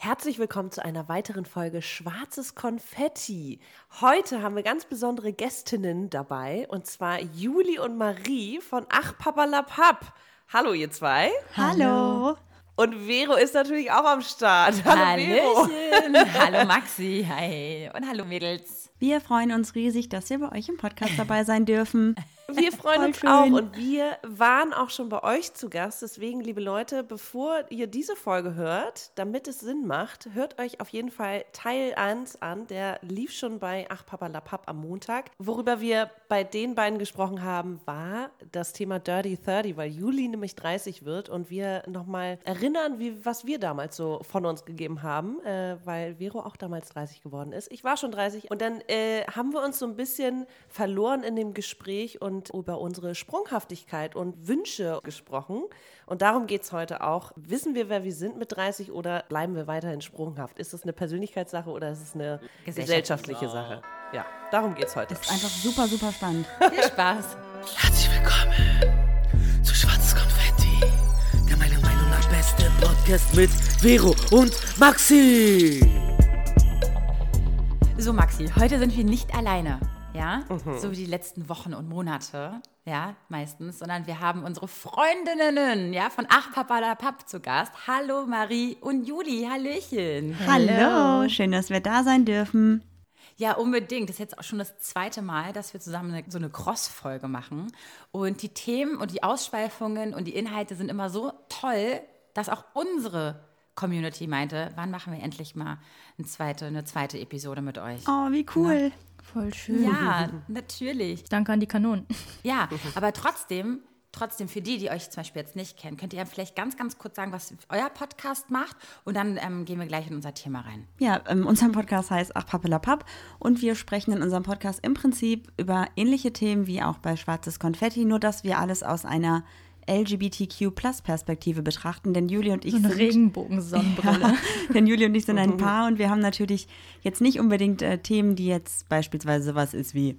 Herzlich willkommen zu einer weiteren Folge Schwarzes Konfetti. Heute haben wir ganz besondere Gästinnen dabei und zwar Juli und Marie von Ach Papalapap. Hallo ihr zwei. Hallo. Und Vero ist natürlich auch am Start. Hallo Vero. hallo Maxi. Hi. Und hallo Mädels. Wir freuen uns riesig, dass wir bei euch im Podcast dabei sein dürfen. Wir freuen uns schön. auch und wir waren auch schon bei euch zu Gast. Deswegen, liebe Leute, bevor ihr diese Folge hört, damit es Sinn macht, hört euch auf jeden Fall Teil 1 an. Der lief schon bei Ach Papa La Papp am Montag. Worüber wir bei den beiden gesprochen haben, war das Thema Dirty 30, weil Juli nämlich 30 wird und wir nochmal erinnern, wie, was wir damals so von uns gegeben haben, äh, weil Vero auch damals 30 geworden ist. Ich war schon 30 und dann äh, haben wir uns so ein bisschen verloren in dem Gespräch und und über unsere Sprunghaftigkeit und Wünsche gesprochen. Und darum geht es heute auch. Wissen wir, wer wir sind mit 30 oder bleiben wir weiterhin sprunghaft? Ist das eine Persönlichkeitssache oder ist es eine gesellschaftliche Sache? Ja, darum geht es heute. Das ist einfach super, super spannend. Viel Spaß. Herzlich willkommen zu Schwarzes Konfetti, der meiner Meinung nach beste Podcast mit Vero und Maxi. So, Maxi, heute sind wir nicht alleine ja, mhm. so wie die letzten Wochen und Monate, ja, meistens, sondern wir haben unsere Freundinnen, ja, von Ach Papa da Papp zu Gast. Hallo Marie und Juli, Hallöchen. Hallo. Hallo, schön, dass wir da sein dürfen. Ja, unbedingt. Das ist jetzt auch schon das zweite Mal, dass wir zusammen eine, so eine Cross-Folge machen. Und die Themen und die Ausschweifungen und die Inhalte sind immer so toll, dass auch unsere Community meinte, wann machen wir endlich mal eine zweite, eine zweite Episode mit euch? Oh, wie cool. Voll schön. Ja, natürlich. Danke an die Kanonen. Ja, aber trotzdem, trotzdem für die, die euch zum Beispiel jetzt nicht kennen, könnt ihr vielleicht ganz, ganz kurz sagen, was euer Podcast macht und dann ähm, gehen wir gleich in unser Thema rein. Ja, ähm, unser Podcast heißt Ach Pappelapapp und wir sprechen in unserem Podcast im Prinzip über ähnliche Themen wie auch bei Schwarzes Konfetti, nur dass wir alles aus einer LGBTQ-Plus-Perspektive betrachten, denn Juli und ich so eine sind Regenbogensonnenbrille. Ja, denn Juli und ich sind ein Paar und wir haben natürlich jetzt nicht unbedingt äh, Themen, die jetzt beispielsweise sowas ist wie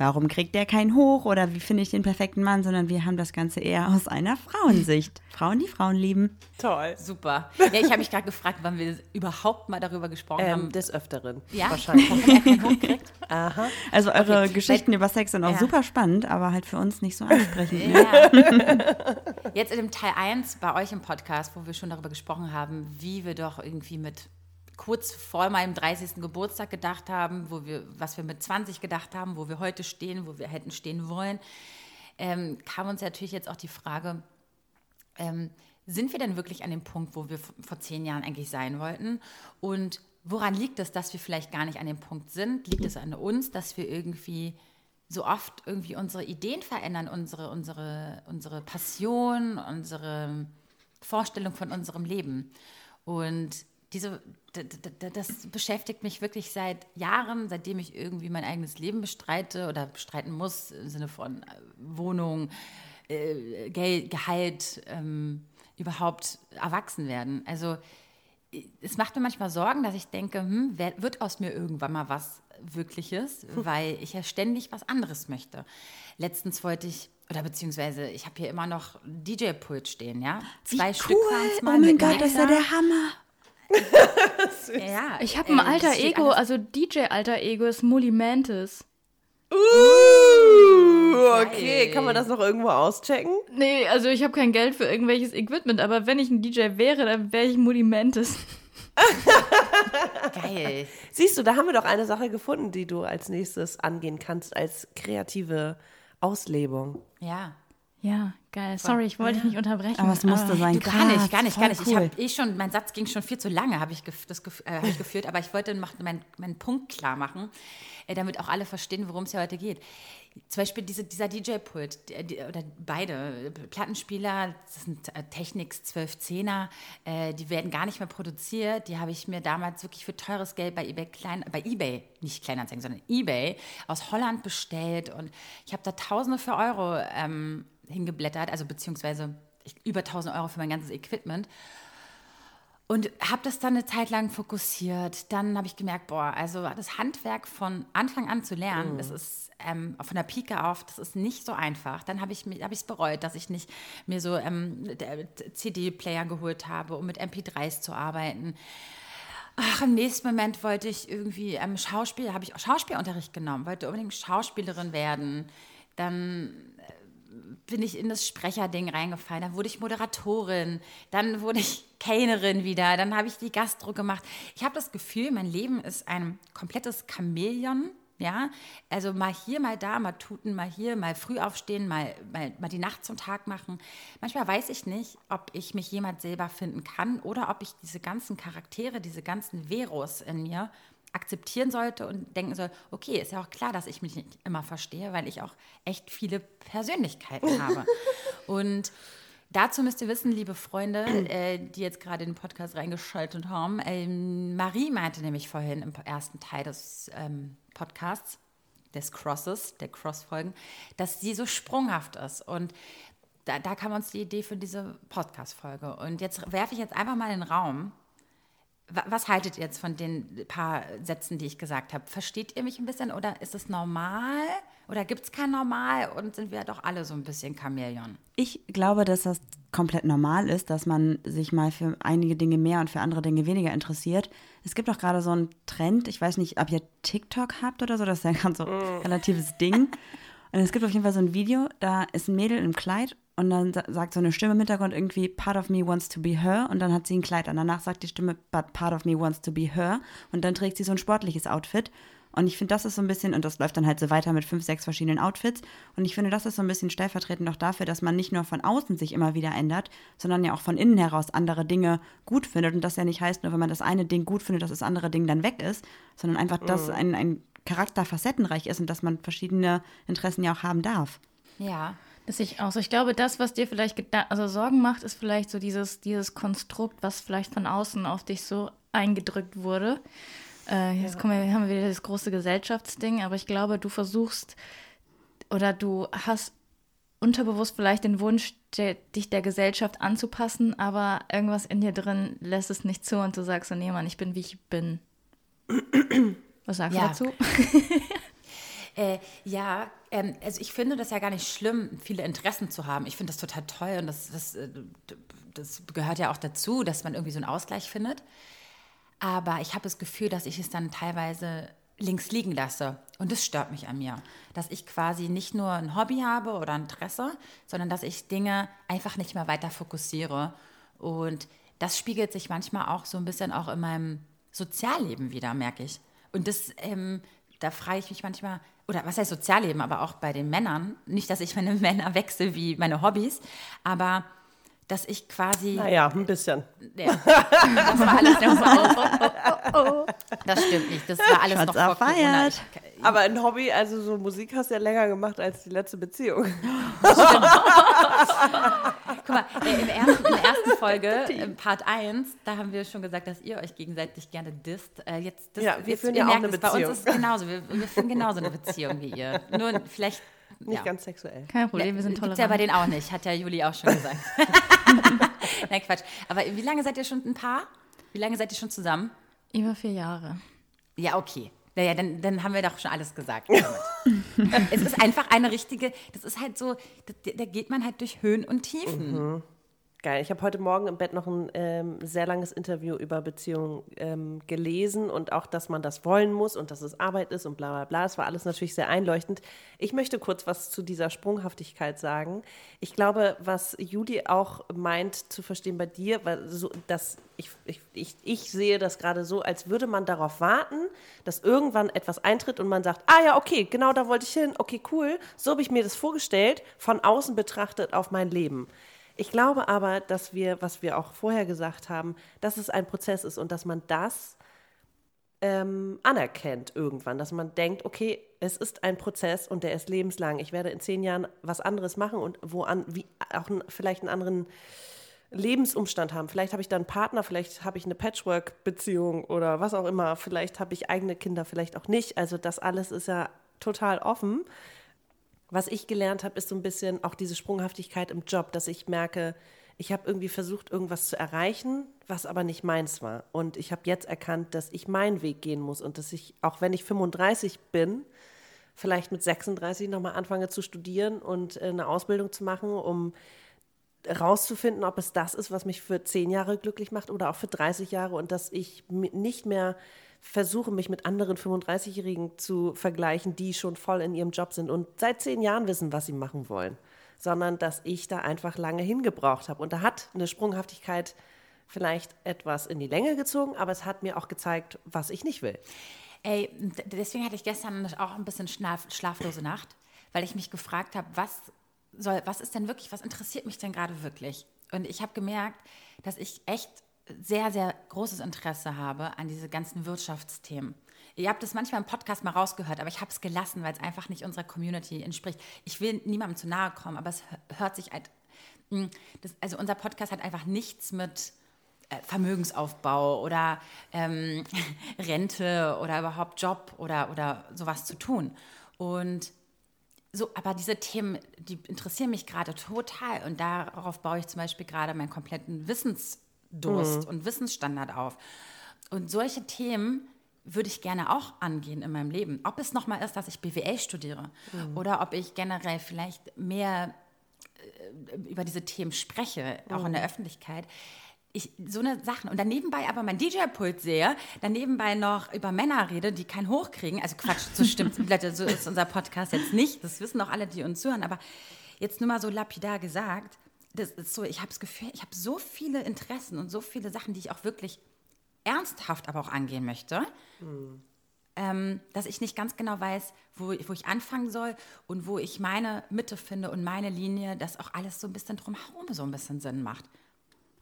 warum kriegt der keinen hoch oder wie finde ich den perfekten Mann, sondern wir haben das Ganze eher aus einer Frauensicht. Frauen, die Frauen lieben. Toll. Super. Ja, ich habe mich gerade gefragt, wann wir überhaupt mal darüber gesprochen ähm, haben. Des Öfteren. Ja, wahrscheinlich. Aha. Also eure okay. Geschichten über Sex sind auch ja. super spannend, aber halt für uns nicht so ansprechend. Ja. Jetzt in dem Teil 1 bei euch im Podcast, wo wir schon darüber gesprochen haben, wie wir doch irgendwie mit kurz vor meinem 30. Geburtstag gedacht haben, wo wir, was wir mit 20 gedacht haben, wo wir heute stehen, wo wir hätten stehen wollen, ähm, kam uns natürlich jetzt auch die Frage, ähm, sind wir denn wirklich an dem Punkt, wo wir vor zehn Jahren eigentlich sein wollten? Und woran liegt es, dass wir vielleicht gar nicht an dem Punkt sind? Liegt es an uns, dass wir irgendwie so oft irgendwie unsere Ideen verändern, unsere, unsere, unsere Passion, unsere Vorstellung von unserem Leben? Und diese, das beschäftigt mich wirklich seit Jahren, seitdem ich irgendwie mein eigenes Leben bestreite oder bestreiten muss, im Sinne von äh, Wohnung, äh, Geld, Gehalt, ähm, überhaupt erwachsen werden. Also es macht mir manchmal Sorgen, dass ich denke, hm, wird aus mir irgendwann mal was Wirkliches, weil ich ja ständig was anderes möchte. Letztens wollte ich oder beziehungsweise ich habe hier immer noch DJ-Pult stehen, ja. Zwei Wie Stück cool. waren es mal. Oh mein Gott, das ist ja der Hammer ja, ich habe ein alter Ego, also DJ-alter Ego ist Molly Mantis. Uh, okay, Geil. kann man das noch irgendwo auschecken? Nee, also ich habe kein Geld für irgendwelches Equipment, aber wenn ich ein DJ wäre, dann wäre ich Molly Mantis. Geil. Siehst du, da haben wir doch eine Sache gefunden, die du als nächstes angehen kannst als kreative Auslebung. Ja. Ja, geil. Sorry, ich wollte ja. dich nicht unterbrechen. Aber es musste sein. Du, gar nicht, gar nicht, gar nicht. Cool. Ich habe eh schon, mein Satz ging schon viel zu lange, habe ich, das, äh, hab ich geführt, aber ich wollte meinen mein Punkt klar machen, äh, damit auch alle verstehen, worum es ja heute geht. Zum Beispiel diese, dieser DJ-Pult, die, oder beide Plattenspieler, das sind äh, Technics 1210er, äh, die werden gar nicht mehr produziert. Die habe ich mir damals wirklich für teures Geld bei eBay, klein, bei eBay, nicht Kleinanzeigen, sondern eBay aus Holland bestellt und ich habe da Tausende für Euro ähm, hingeblättert, also beziehungsweise über 1000 Euro für mein ganzes Equipment. Und habe das dann eine Zeit lang fokussiert. Dann habe ich gemerkt, boah, also das Handwerk von Anfang an zu lernen, mhm. das ist ähm, von der Pike auf, das ist nicht so einfach. Dann habe ich es hab bereut, dass ich nicht mir so ähm, CD-Player geholt habe, um mit MP3s zu arbeiten. Ach, im nächsten Moment wollte ich irgendwie ähm, Schauspiel, habe ich Schauspielunterricht genommen, wollte unbedingt Schauspielerin werden. Dann äh, bin ich in das Sprecherding reingefallen, dann wurde ich Moderatorin, dann wurde ich Kellnerin wieder, dann habe ich die Gastro gemacht. Ich habe das Gefühl, mein Leben ist ein komplettes Chamäleon ja, also mal hier, mal da, mal tuten, mal hier, mal früh aufstehen, mal, mal, mal die Nacht zum Tag machen. Manchmal weiß ich nicht, ob ich mich jemand selber finden kann oder ob ich diese ganzen Charaktere, diese ganzen Veros in mir akzeptieren sollte und denken soll, okay, ist ja auch klar, dass ich mich nicht immer verstehe, weil ich auch echt viele Persönlichkeiten habe. und Dazu müsst ihr wissen, liebe Freunde, äh, die jetzt gerade den Podcast reingeschaltet haben, ähm, Marie meinte nämlich vorhin im ersten Teil des ähm, Podcasts, des Crosses, der Cross-Folgen, dass sie so sprunghaft ist. Und da, da kam uns die Idee für diese Podcast-Folge. Und jetzt werfe ich jetzt einfach mal in den Raum. Was haltet ihr jetzt von den paar Sätzen, die ich gesagt habe? Versteht ihr mich ein bisschen oder ist es normal? Oder gibt es kein Normal und sind wir doch alle so ein bisschen Chamäleon? Ich glaube, dass das komplett normal ist, dass man sich mal für einige Dinge mehr und für andere Dinge weniger interessiert. Es gibt auch gerade so einen Trend, ich weiß nicht, ob ihr TikTok habt oder so, das ist ja ein ganz so mm. relatives Ding. Und es gibt auf jeden Fall so ein Video, da ist ein Mädel im Kleid und dann sagt so eine Stimme im Hintergrund irgendwie, part of me wants to be her und dann hat sie ein Kleid an. Danach sagt die Stimme, but part of me wants to be her und dann trägt sie so ein sportliches Outfit und ich finde, das ist so ein bisschen, und das läuft dann halt so weiter mit fünf, sechs verschiedenen Outfits. Und ich finde, das ist so ein bisschen stellvertretend auch dafür, dass man nicht nur von außen sich immer wieder ändert, sondern ja auch von innen heraus andere Dinge gut findet. Und das ja nicht heißt, nur wenn man das eine Ding gut findet, dass das andere Ding dann weg ist, sondern einfach, dass mhm. ein, ein Charakter facettenreich ist und dass man verschiedene Interessen ja auch haben darf. Ja, das sehe ich glaube, das, was dir vielleicht also Sorgen macht, ist vielleicht so dieses, dieses Konstrukt, was vielleicht von außen auf dich so eingedrückt wurde. Äh, jetzt ja. kommen wir, haben wir wieder das große Gesellschaftsding, aber ich glaube, du versuchst oder du hast unterbewusst vielleicht den Wunsch, dich der Gesellschaft anzupassen, aber irgendwas in dir drin lässt es nicht zu und du sagst so, nee, Mann, ich bin, wie ich bin. Was sagst ja. du dazu? Äh, ja, ähm, also ich finde das ja gar nicht schlimm, viele Interessen zu haben. Ich finde das total toll und das, das, äh, das gehört ja auch dazu, dass man irgendwie so einen Ausgleich findet. Aber ich habe das Gefühl, dass ich es dann teilweise links liegen lasse. Und das stört mich an mir. Dass ich quasi nicht nur ein Hobby habe oder ein Interesse, sondern dass ich Dinge einfach nicht mehr weiter fokussiere. Und das spiegelt sich manchmal auch so ein bisschen auch in meinem Sozialleben wieder, merke ich. Und das, ähm, da frage ich mich manchmal, oder was heißt Sozialleben, aber auch bei den Männern. Nicht, dass ich meine Männer wechsle wie meine Hobbys, aber dass ich quasi. Naja, ein bisschen. Ja, das war alles noch so. Oh, oh, oh. Das stimmt nicht. Das war alles Schatz noch vor Corona. Aber ein Hobby, also so Musik hast du ja länger gemacht als die letzte Beziehung. Guck mal, äh, im ersten, in der ersten Folge, im Part 1, da haben wir schon gesagt, dass ihr euch gegenseitig gerne disst. Äh, jetzt, das, ja, wir führen ja auch eine Beziehung. Bei uns ist es genauso. Wir, wir führen genauso eine Beziehung wie ihr. Nur vielleicht nicht ja. ganz sexuell. Kein Problem, wir sind tolerant. Gibt's ja bei denen auch nicht, hat ja Juli auch schon gesagt. Nein, Quatsch. Aber wie lange seid ihr schon ein Paar? Wie lange seid ihr schon zusammen? Über vier Jahre. Ja, okay. Naja, dann, dann haben wir doch schon alles gesagt. es ist einfach eine richtige, das ist halt so, da, da geht man halt durch Höhen und Tiefen. Mhm. Geil. Ich habe heute Morgen im Bett noch ein ähm, sehr langes Interview über Beziehungen ähm, gelesen und auch, dass man das wollen muss und dass es Arbeit ist und bla bla bla. Es war alles natürlich sehr einleuchtend. Ich möchte kurz was zu dieser Sprunghaftigkeit sagen. Ich glaube, was Judy auch meint zu verstehen bei dir, weil so, dass ich, ich, ich, ich sehe das gerade so, als würde man darauf warten, dass irgendwann etwas eintritt und man sagt, ah ja, okay, genau da wollte ich hin, okay, cool, so habe ich mir das vorgestellt, von außen betrachtet auf mein Leben. Ich glaube aber, dass wir, was wir auch vorher gesagt haben, dass es ein Prozess ist und dass man das ähm, anerkennt irgendwann, dass man denkt, okay, es ist ein Prozess und der ist lebenslang. Ich werde in zehn Jahren was anderes machen und wo an, wie, auch vielleicht einen anderen Lebensumstand haben. Vielleicht habe ich da einen Partner, vielleicht habe ich eine Patchwork-Beziehung oder was auch immer. Vielleicht habe ich eigene Kinder, vielleicht auch nicht. Also das alles ist ja total offen was ich gelernt habe, ist so ein bisschen auch diese Sprunghaftigkeit im Job, dass ich merke, ich habe irgendwie versucht, irgendwas zu erreichen, was aber nicht meins war. Und ich habe jetzt erkannt, dass ich meinen Weg gehen muss und dass ich, auch wenn ich 35 bin, vielleicht mit 36 nochmal anfange zu studieren und äh, eine Ausbildung zu machen, um rauszufinden, ob es das ist, was mich für zehn Jahre glücklich macht oder auch für 30 Jahre und dass ich nicht mehr versuche, mich mit anderen 35-Jährigen zu vergleichen, die schon voll in ihrem Job sind und seit zehn Jahren wissen, was sie machen wollen, sondern dass ich da einfach lange hingebraucht habe. Und da hat eine Sprunghaftigkeit vielleicht etwas in die Länge gezogen, aber es hat mir auch gezeigt, was ich nicht will. Ey, deswegen hatte ich gestern auch ein bisschen schlaf, schlaflose Nacht, weil ich mich gefragt habe, was soll, was ist denn wirklich, was interessiert mich denn gerade wirklich? Und ich habe gemerkt, dass ich echt sehr, sehr großes Interesse habe an diese ganzen Wirtschaftsthemen. Ihr habt das manchmal im Podcast mal rausgehört, aber ich habe es gelassen, weil es einfach nicht unserer Community entspricht. Ich will niemandem zu nahe kommen, aber es hört sich halt. Hm, das, also unser Podcast hat einfach nichts mit äh, Vermögensaufbau oder ähm, Rente oder überhaupt Job oder, oder sowas zu tun. Und so, aber diese Themen, die interessieren mich gerade total und darauf baue ich zum Beispiel gerade meinen kompletten Wissensdurst mhm. und Wissensstandard auf. Und solche Themen würde ich gerne auch angehen in meinem Leben. Ob es nochmal ist, dass ich BWL studiere mhm. oder ob ich generell vielleicht mehr äh, über diese Themen spreche, auch mhm. in der Öffentlichkeit ich, so eine Sachen und dann nebenbei aber mein DJ-Pult sehe, dann nebenbei noch über Männer rede, die kein Hoch kriegen. Also Quatsch, so stimmt, so ist unser Podcast jetzt nicht. Das wissen auch alle, die uns hören. Aber jetzt nur mal so lapidar gesagt, das ist so, ich habe das Gefühl, ich habe so viele Interessen und so viele Sachen, die ich auch wirklich ernsthaft aber auch angehen möchte, mhm. ähm, dass ich nicht ganz genau weiß, wo, wo ich anfangen soll und wo ich meine Mitte finde und meine Linie, dass auch alles so ein bisschen drumherum so ein bisschen Sinn macht.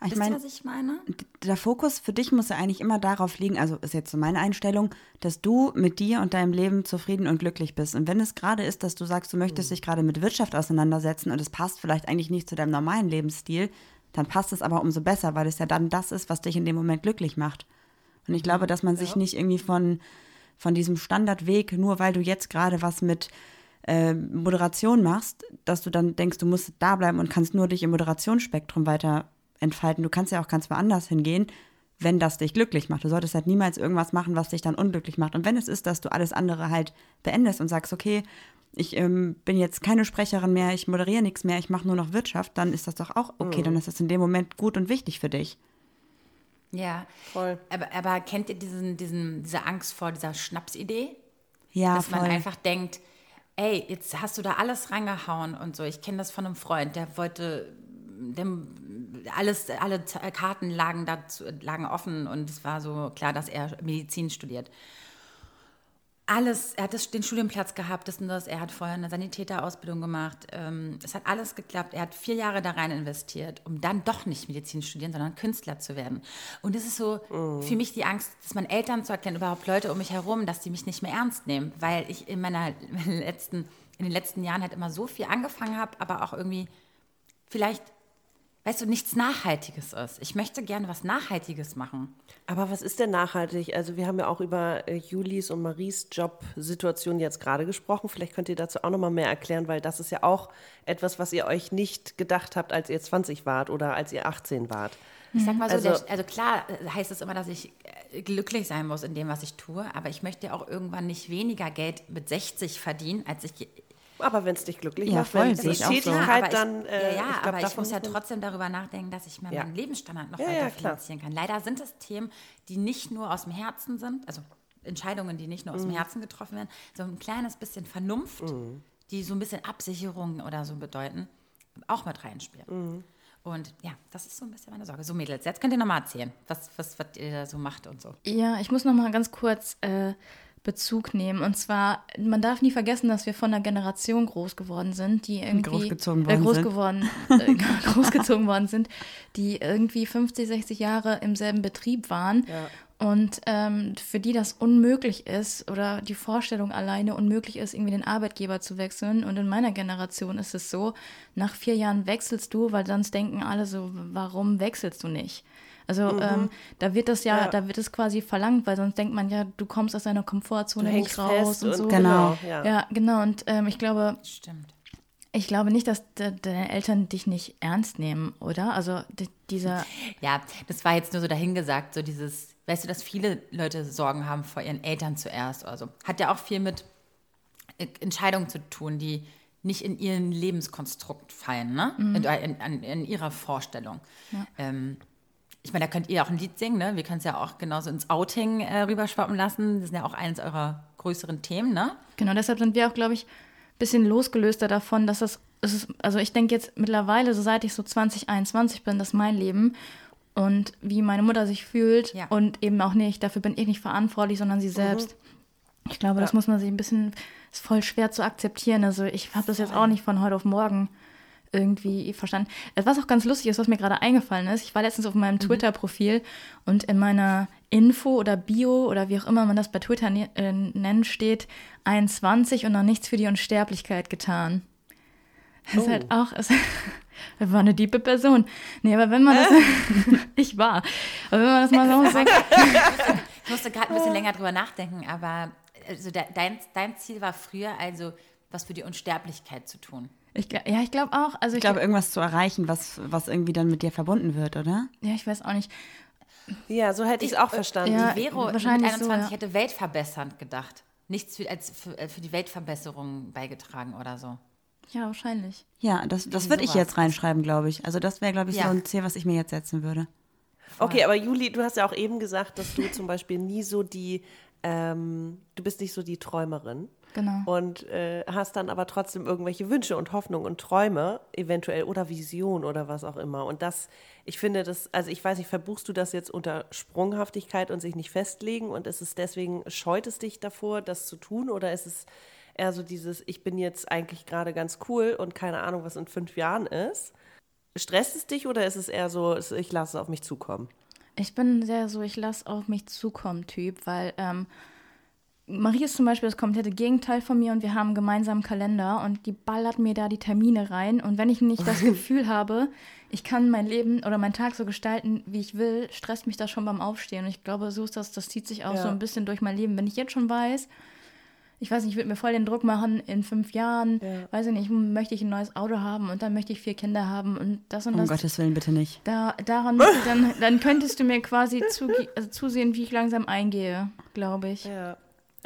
Ich Wisst ihr, was ich meine? Der Fokus für dich muss ja eigentlich immer darauf liegen, also ist jetzt so meine Einstellung, dass du mit dir und deinem Leben zufrieden und glücklich bist. Und wenn es gerade ist, dass du sagst, du möchtest mhm. dich gerade mit Wirtschaft auseinandersetzen und es passt vielleicht eigentlich nicht zu deinem normalen Lebensstil, dann passt es aber umso besser, weil es ja dann das ist, was dich in dem Moment glücklich macht. Und ich glaube, dass man sich ja. nicht irgendwie von, von diesem Standardweg, nur weil du jetzt gerade was mit äh, Moderation machst, dass du dann denkst, du musst da bleiben und kannst nur dich im Moderationsspektrum weiter entfalten. Du kannst ja auch ganz woanders hingehen, wenn das dich glücklich macht. Du solltest halt niemals irgendwas machen, was dich dann unglücklich macht. Und wenn es ist, dass du alles andere halt beendest und sagst, okay, ich ähm, bin jetzt keine Sprecherin mehr, ich moderiere nichts mehr, ich mache nur noch Wirtschaft, dann ist das doch auch okay, mhm. dann ist das in dem Moment gut und wichtig für dich. Ja, voll. Aber, aber kennt ihr diesen, diesen, diese Angst vor dieser Schnapsidee? Ja, Dass voll. man einfach denkt, ey, jetzt hast du da alles reingehauen und so. Ich kenne das von einem Freund, der wollte dem, alles, alle Karten lagen, dazu, lagen offen und es war so klar, dass er Medizin studiert. Alles, er hat das, den Studienplatz gehabt, das und das, er hat vorher eine Sanitäterausbildung gemacht. Ähm, es hat alles geklappt. Er hat vier Jahre da rein investiert, um dann doch nicht Medizin studieren, sondern Künstler zu werden. Und das ist so oh. für mich die Angst, dass meine Eltern zu erklären, überhaupt Leute um mich herum, dass die mich nicht mehr ernst nehmen, weil ich in meiner letzten, in den letzten Jahren halt immer so viel angefangen habe, aber auch irgendwie vielleicht weißt du, nichts Nachhaltiges ist. Ich möchte gerne was Nachhaltiges machen. Aber was ist denn nachhaltig? Also wir haben ja auch über äh, Julis und Maries Jobsituation jetzt gerade gesprochen. Vielleicht könnt ihr dazu auch noch mal mehr erklären, weil das ist ja auch etwas, was ihr euch nicht gedacht habt, als ihr 20 wart oder als ihr 18 wart. Ich sag mal so, also, der, also klar äh, heißt es immer, dass ich äh, glücklich sein muss in dem, was ich tue, aber ich möchte auch irgendwann nicht weniger Geld mit 60 verdienen, als ich aber wenn es dich glücklich ja, macht, voll, wenn es ist Tätigkeit, so. dann. Äh, ja, ja ich glaub, aber ich muss ja trotzdem darüber nachdenken, dass ich mir ja. meinen Lebensstandard noch ja, weiter finanzieren kann. Leider sind es Themen, die nicht nur aus dem Herzen sind, also Entscheidungen, die nicht nur aus dem mhm. Herzen getroffen werden, sondern ein kleines bisschen Vernunft, mhm. die so ein bisschen Absicherung oder so bedeuten, auch mit reinspielen. Mhm. Und ja, das ist so ein bisschen meine Sorge. So, Mädels, jetzt könnt ihr nochmal erzählen, was, was, was ihr da so macht und so. Ja, ich muss nochmal ganz kurz. Äh, Bezug nehmen. Und zwar, man darf nie vergessen, dass wir von einer Generation groß geworden sind, die irgendwie großgezogen worden, äh, groß geworden, äh, großgezogen worden sind, die irgendwie 50, 60 Jahre im selben Betrieb waren. Ja. Und ähm, für die das unmöglich ist oder die Vorstellung alleine unmöglich ist, irgendwie den Arbeitgeber zu wechseln. Und in meiner Generation ist es so, nach vier Jahren wechselst du, weil sonst denken alle so, warum wechselst du nicht? Also mhm. ähm, da wird das ja, ja, da wird es quasi verlangt, weil sonst denkt man ja, du kommst aus deiner Komfortzone nicht raus und, und, so. Genau. Ja. ja, genau. Und ähm, ich glaube, Stimmt. Ich glaube nicht, dass de deine Eltern dich nicht ernst nehmen, oder? Also dieser. Ja, das war jetzt nur so dahingesagt, so dieses, weißt du, dass viele Leute Sorgen haben vor ihren Eltern zuerst. Also hat ja auch viel mit Entscheidungen zu tun, die nicht in ihren Lebenskonstrukt fallen, ne? In, in, in, in ihrer Vorstellung. Ähm, ich meine, da könnt ihr auch ein Lied singen, ne? Wir können es ja auch genauso ins Outing äh, rüberschwappen lassen. Das ist ja auch eines eurer größeren Themen, ne? Genau, deshalb sind wir auch, glaube ich, ein bisschen losgelöster davon, dass das, ist, also ich denke jetzt mittlerweile, so seit ich so 2021 bin, das ist mein Leben und wie meine Mutter sich fühlt Ja. und eben auch nicht, dafür bin ich nicht verantwortlich, sondern sie selbst. Ich glaube, das muss man sich ein bisschen, ist voll schwer zu akzeptieren. Also ich habe das jetzt auch nicht von heute auf morgen irgendwie verstanden. Äh, Was auch ganz lustig ist, was mir gerade eingefallen ist, ich war letztens auf meinem Twitter-Profil und in meiner Info oder Bio oder wie auch immer man das bei Twitter ne äh, nennt, steht 21 und noch nichts für die Unsterblichkeit getan. Das ist halt auch, es war eine diepe Person. Nee, aber wenn man das, ich war, aber wenn man das mal so sagt, Ich musste gerade ein bisschen länger drüber nachdenken, aber also de, dein, dein Ziel war früher also, was für die Unsterblichkeit zu tun. Ich, ja, ich glaube auch, also Ich glaube, irgendwas zu erreichen, was, was irgendwie dann mit dir verbunden wird, oder? ja, ich weiß auch nicht. Ja, so hätte ich es auch verstanden. ja, Die Vero wahrscheinlich mit so, 21 ja. hätte weltverbessernd gedacht. Nichts für, als für, äh, für die Weltverbesserung beigetragen oder so. Ja, wahrscheinlich. Ja, das, das würde ich jetzt reinschreiben, glaube ich. Also das wäre, glaube ich, Ja. so ein Ziel, was ich mir jetzt setzen würde. Okay, aber Juli, du hast ja auch eben gesagt, dass du zum Beispiel nie so die, ähm, du bist nicht so die Träumerin. Genau. Und äh, hast dann aber trotzdem irgendwelche Wünsche und Hoffnungen und Träume, eventuell, oder Vision oder was auch immer. Und das, ich finde das, also ich weiß nicht, verbuchst du das jetzt unter Sprunghaftigkeit und sich nicht festlegen und ist es deswegen, scheut es dich davor, das zu tun? Oder ist es eher so dieses, ich bin jetzt eigentlich gerade ganz cool und keine Ahnung, was in fünf Jahren ist? Stresst es dich oder ist es eher so, ich lasse es auf mich zukommen? Ich bin sehr so, ich lasse auf mich zukommen Typ, weil ähm, Marie ist zum Beispiel das komplette Gegenteil von mir und wir haben einen gemeinsamen Kalender und die ballert mir da die Termine rein und wenn ich nicht das Gefühl habe, ich kann mein Leben oder meinen Tag so gestalten, wie ich will, stresst mich das schon beim Aufstehen und ich glaube, so ist das, das zieht sich auch Ja. so ein bisschen durch mein Leben. Wenn ich jetzt schon weiß, ich weiß nicht, ich würde mir voll den Druck machen, in fünf Jahren, weiß ich nicht, möchte ich ein neues Auto haben und dann möchte ich vier Kinder haben und das und Um das. Gottes Willen, bitte nicht. Da, daran, dann, dann könntest du mir quasi zuge- also zusehen, wie ich langsam eingehe, glaube ich. Ja.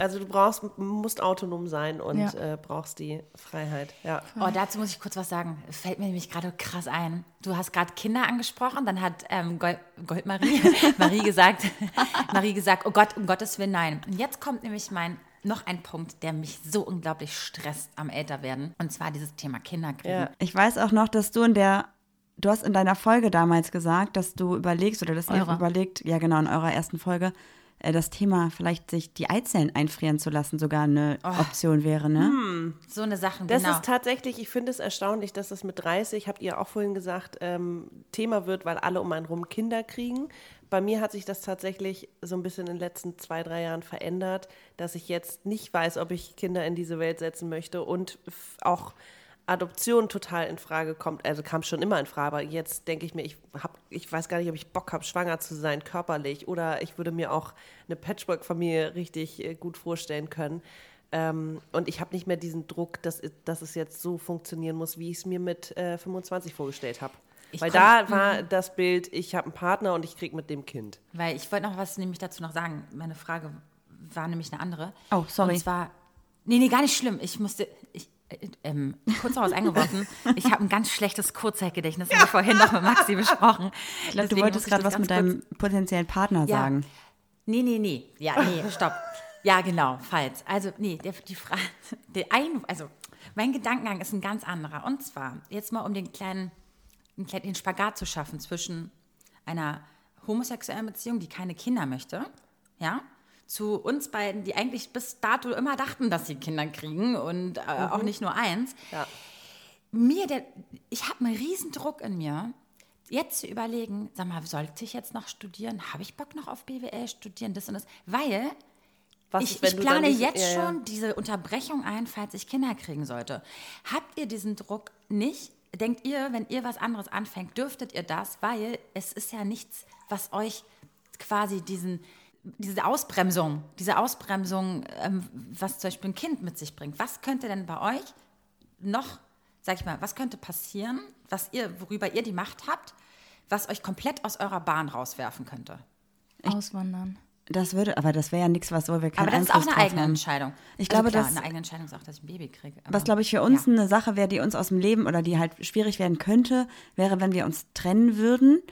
Also du brauchst, musst autonom sein und Ja. äh, brauchst die Freiheit. Ja. Oh, dazu muss ich kurz was sagen. Fällt mir nämlich gerade krass ein. Du hast gerade Kinder angesprochen, dann hat ähm, Gold, Goldmarie Marie gesagt, Marie gesagt, oh Gott, um Gottes Willen, nein. Und jetzt kommt nämlich mein noch ein Punkt, der mich so unglaublich stresst am Älterwerden. Und zwar dieses Thema Kinderkriegen. Ja. Ich weiß auch noch, dass du in der, du hast in deiner Folge damals gesagt, dass du überlegst oder dass ihr überlegt, ja genau, in eurer ersten Folge, das Thema vielleicht sich die Eizellen einfrieren zu lassen sogar eine Option wäre, ne? So eine Sache, Das genau. ist tatsächlich, ich finde es erstaunlich, dass das mit 30, habt ihr auch vorhin gesagt, ähm, Thema wird, weil alle um einen rum Kinder kriegen. Bei mir hat sich das tatsächlich so ein bisschen in den letzten zwei, drei Jahren verändert, dass ich jetzt nicht weiß, ob ich Kinder in diese Welt setzen möchte und auch Adoption total in Frage kommt. Also kam schon immer in Frage, aber jetzt denke ich mir, ich, hab, ich weiß gar nicht, ob ich Bock habe, schwanger zu sein, körperlich. Oder ich würde mir auch eine Patchwork-Familie richtig äh, gut vorstellen können. Ähm, und ich habe nicht mehr diesen Druck, dass, dass es jetzt so funktionieren muss, wie ich es mir mit äh, 25 vorgestellt habe. Ich Weil da war das Bild, ich habe einen Partner und ich kriege mit dem Kind. Weil ich wollte noch was nämlich dazu noch sagen. Meine Frage war nämlich eine andere. Oh, sorry. Und zwar, nee, nee, gar nicht schlimm. Ich musste, ich, ähm, kurz noch was eingeworfen. Ich habe ein ganz schlechtes Kurzzeitgedächtnis, das haben wir vorhin noch mit Maxi besprochen. Ich glaube, du wolltest gerade was mit deinem potenziellen Partner Ja. sagen. Nee, nee, nee. Ja, nee, stopp. Ja, genau, falsch. Also, nee, der, die Frage, der ein, also, mein Gedankengang ist ein ganz anderer. Und zwar, jetzt mal um den kleinen, den kleinen den Spagat zu schaffen zwischen einer homosexuellen Beziehung, die keine Kinder möchte, ja, zu uns beiden, die eigentlich bis dato immer dachten, dass sie Kinder kriegen und äh, auch nicht nur eins. Ja. Mir, der, ich habe einen riesen Druck in mir, jetzt zu überlegen, sag mal, sollte ich jetzt noch studieren? Habe ich Bock noch auf BWL studieren, das und das? Weil Was ich, ist, ich plane nicht- jetzt ja, ja. schon diese Unterbrechung ein, falls ich Kinder kriegen sollte. Habt ihr diesen Druck nicht? Denkt ihr, wenn ihr was anderes anfängt, dürftet ihr das? Weil es ist ja nichts, was euch quasi diesen, diese Ausbremsung, diese Ausbremsung, ähm, was zum Beispiel ein Kind mit sich bringt. Was könnte denn bei euch noch, sag ich mal, was könnte passieren, was ihr, worüber ihr die Macht habt, was euch komplett aus eurer Bahn rauswerfen könnte? Auswandern. Das würde, aber das wäre ja nichts, was wir keinen Aber das ist auch Einfluss eine eigene haben. Entscheidung. Ich glaube, klar, dass- eine eigene Entscheidung ist auch, dass ich ein Baby kriege. Was, glaube ich, für uns ja. eine Sache wäre, die uns aus dem Leben oder die halt schwierig werden könnte, wäre, wenn wir uns trennen würden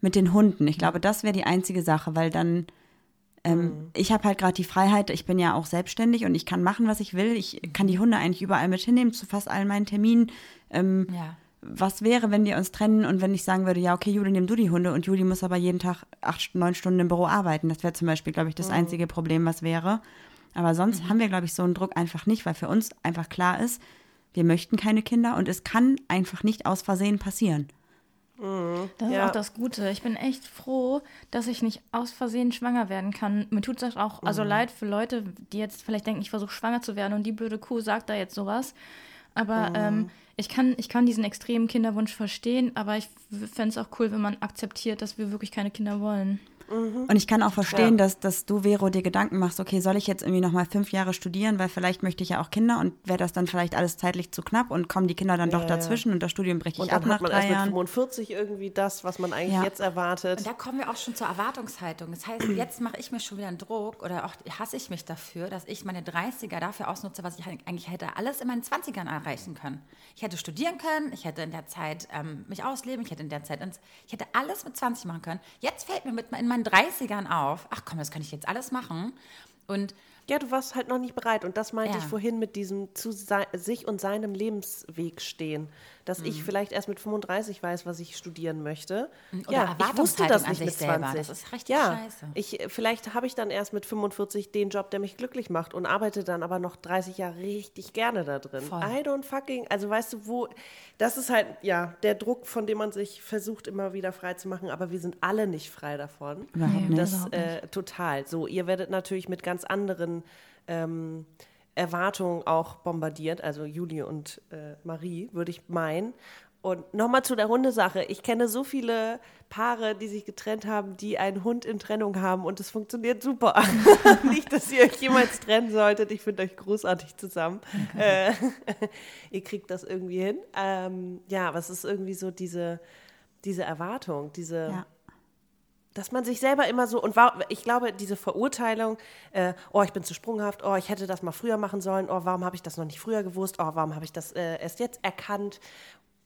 mit den Hunden. Ich glaube, das wäre die einzige Sache, weil dann, ähm, ich habe halt gerade die Freiheit, ich bin ja auch selbstständig und ich kann machen, was ich will. Ich kann die Hunde eigentlich überall mit hinnehmen, zu fast allen meinen Terminen. Ähm, Ja. was wäre, wenn wir uns trennen und wenn ich sagen würde, ja, okay, Juli, nimm du die Hunde und Juli muss aber jeden Tag acht, neun Stunden im Büro arbeiten. Das wäre zum Beispiel, glaube ich, das einzige Problem, was wäre. Aber sonst haben wir, glaube ich, so einen Druck einfach nicht, weil für uns einfach klar ist, wir möchten keine Kinder und es kann einfach nicht aus Versehen passieren. Das Ja. ist auch das Gute. Ich bin echt froh, dass ich nicht aus Versehen schwanger werden kann. Mir tut es auch Mhm. also leid für Leute, die jetzt vielleicht denken, ich versuche schwanger zu werden und die blöde Kuh sagt da jetzt sowas. Aber Mhm. ähm, ich, kann, ich kann diesen extremen Kinderwunsch verstehen, aber ich fände es auch cool, wenn man akzeptiert, dass wir wirklich keine Kinder wollen. Und ich kann auch verstehen, Ja. dass, dass du, Vero, dir Gedanken machst, okay, soll ich jetzt irgendwie nochmal fünf Jahre studieren, weil vielleicht möchte ich ja auch Kinder und wäre das dann vielleicht alles zeitlich zu knapp und kommen die Kinder dann doch ja. dazwischen und das Studium breche ich Und ab dann nach hat man drei erst mit Jahren. 45 irgendwie das, was man eigentlich Ja. jetzt erwartet. Und da kommen wir auch schon zur Erwartungshaltung. Das heißt, jetzt mache ich mir schon wieder einen Druck oder auch hasse ich mich dafür, dass ich meine 30er dafür ausnutze, was ich eigentlich hätte alles in meinen 20ern erreichen können. Ich hätte studieren können, ich hätte in der Zeit ähm, mich ausleben, ich hätte in der Zeit, ins, ich hätte alles mit 20 machen können. Jetzt fällt mir mit, in meinen 30ern auf, ach komm, das kann ich jetzt alles machen. Und Ja, du warst halt noch nicht bereit. Und das meinte Ja. ich vorhin mit diesem zu sich und seinem Lebensweg stehen. Dass Mhm. ich vielleicht erst mit 35 weiß, was ich studieren möchte. Oder ja, ich wusste das nicht mit selber. 20. Das ist richtig ja, scheiße. Ich, vielleicht habe ich dann erst mit 45 den Job, der mich glücklich macht und arbeite dann aber noch 30 Jahre richtig gerne da drin. Voll. I don't fucking, also weißt du, wo, das ist halt, ja, der Druck, von dem man sich versucht immer wieder frei zu machen, aber wir sind alle nicht frei davon. Überhaupt nicht. Das äh, total. So, ihr werdet natürlich mit ganz anderen ähm, Erwartungen auch bombardiert, also Julie und äh, Marie, würde ich meinen. Und nochmal zu der Hundesache. Ich kenne so viele Paare, die sich getrennt haben, die einen Hund in Trennung haben und es funktioniert super. Nicht, dass ihr euch jemals trennen solltet. Ich finde euch großartig zusammen. Äh, ihr kriegt das irgendwie hin. Ähm, ja, aber es ist irgendwie so diese, diese Erwartung, diese Ja. Dass man sich selber immer so und war, ich glaube, diese Verurteilung, äh, oh, ich bin zu sprunghaft, oh, ich hätte das mal früher machen sollen, oh, warum habe ich das noch nicht früher gewusst, oh, warum habe ich das äh, erst jetzt erkannt?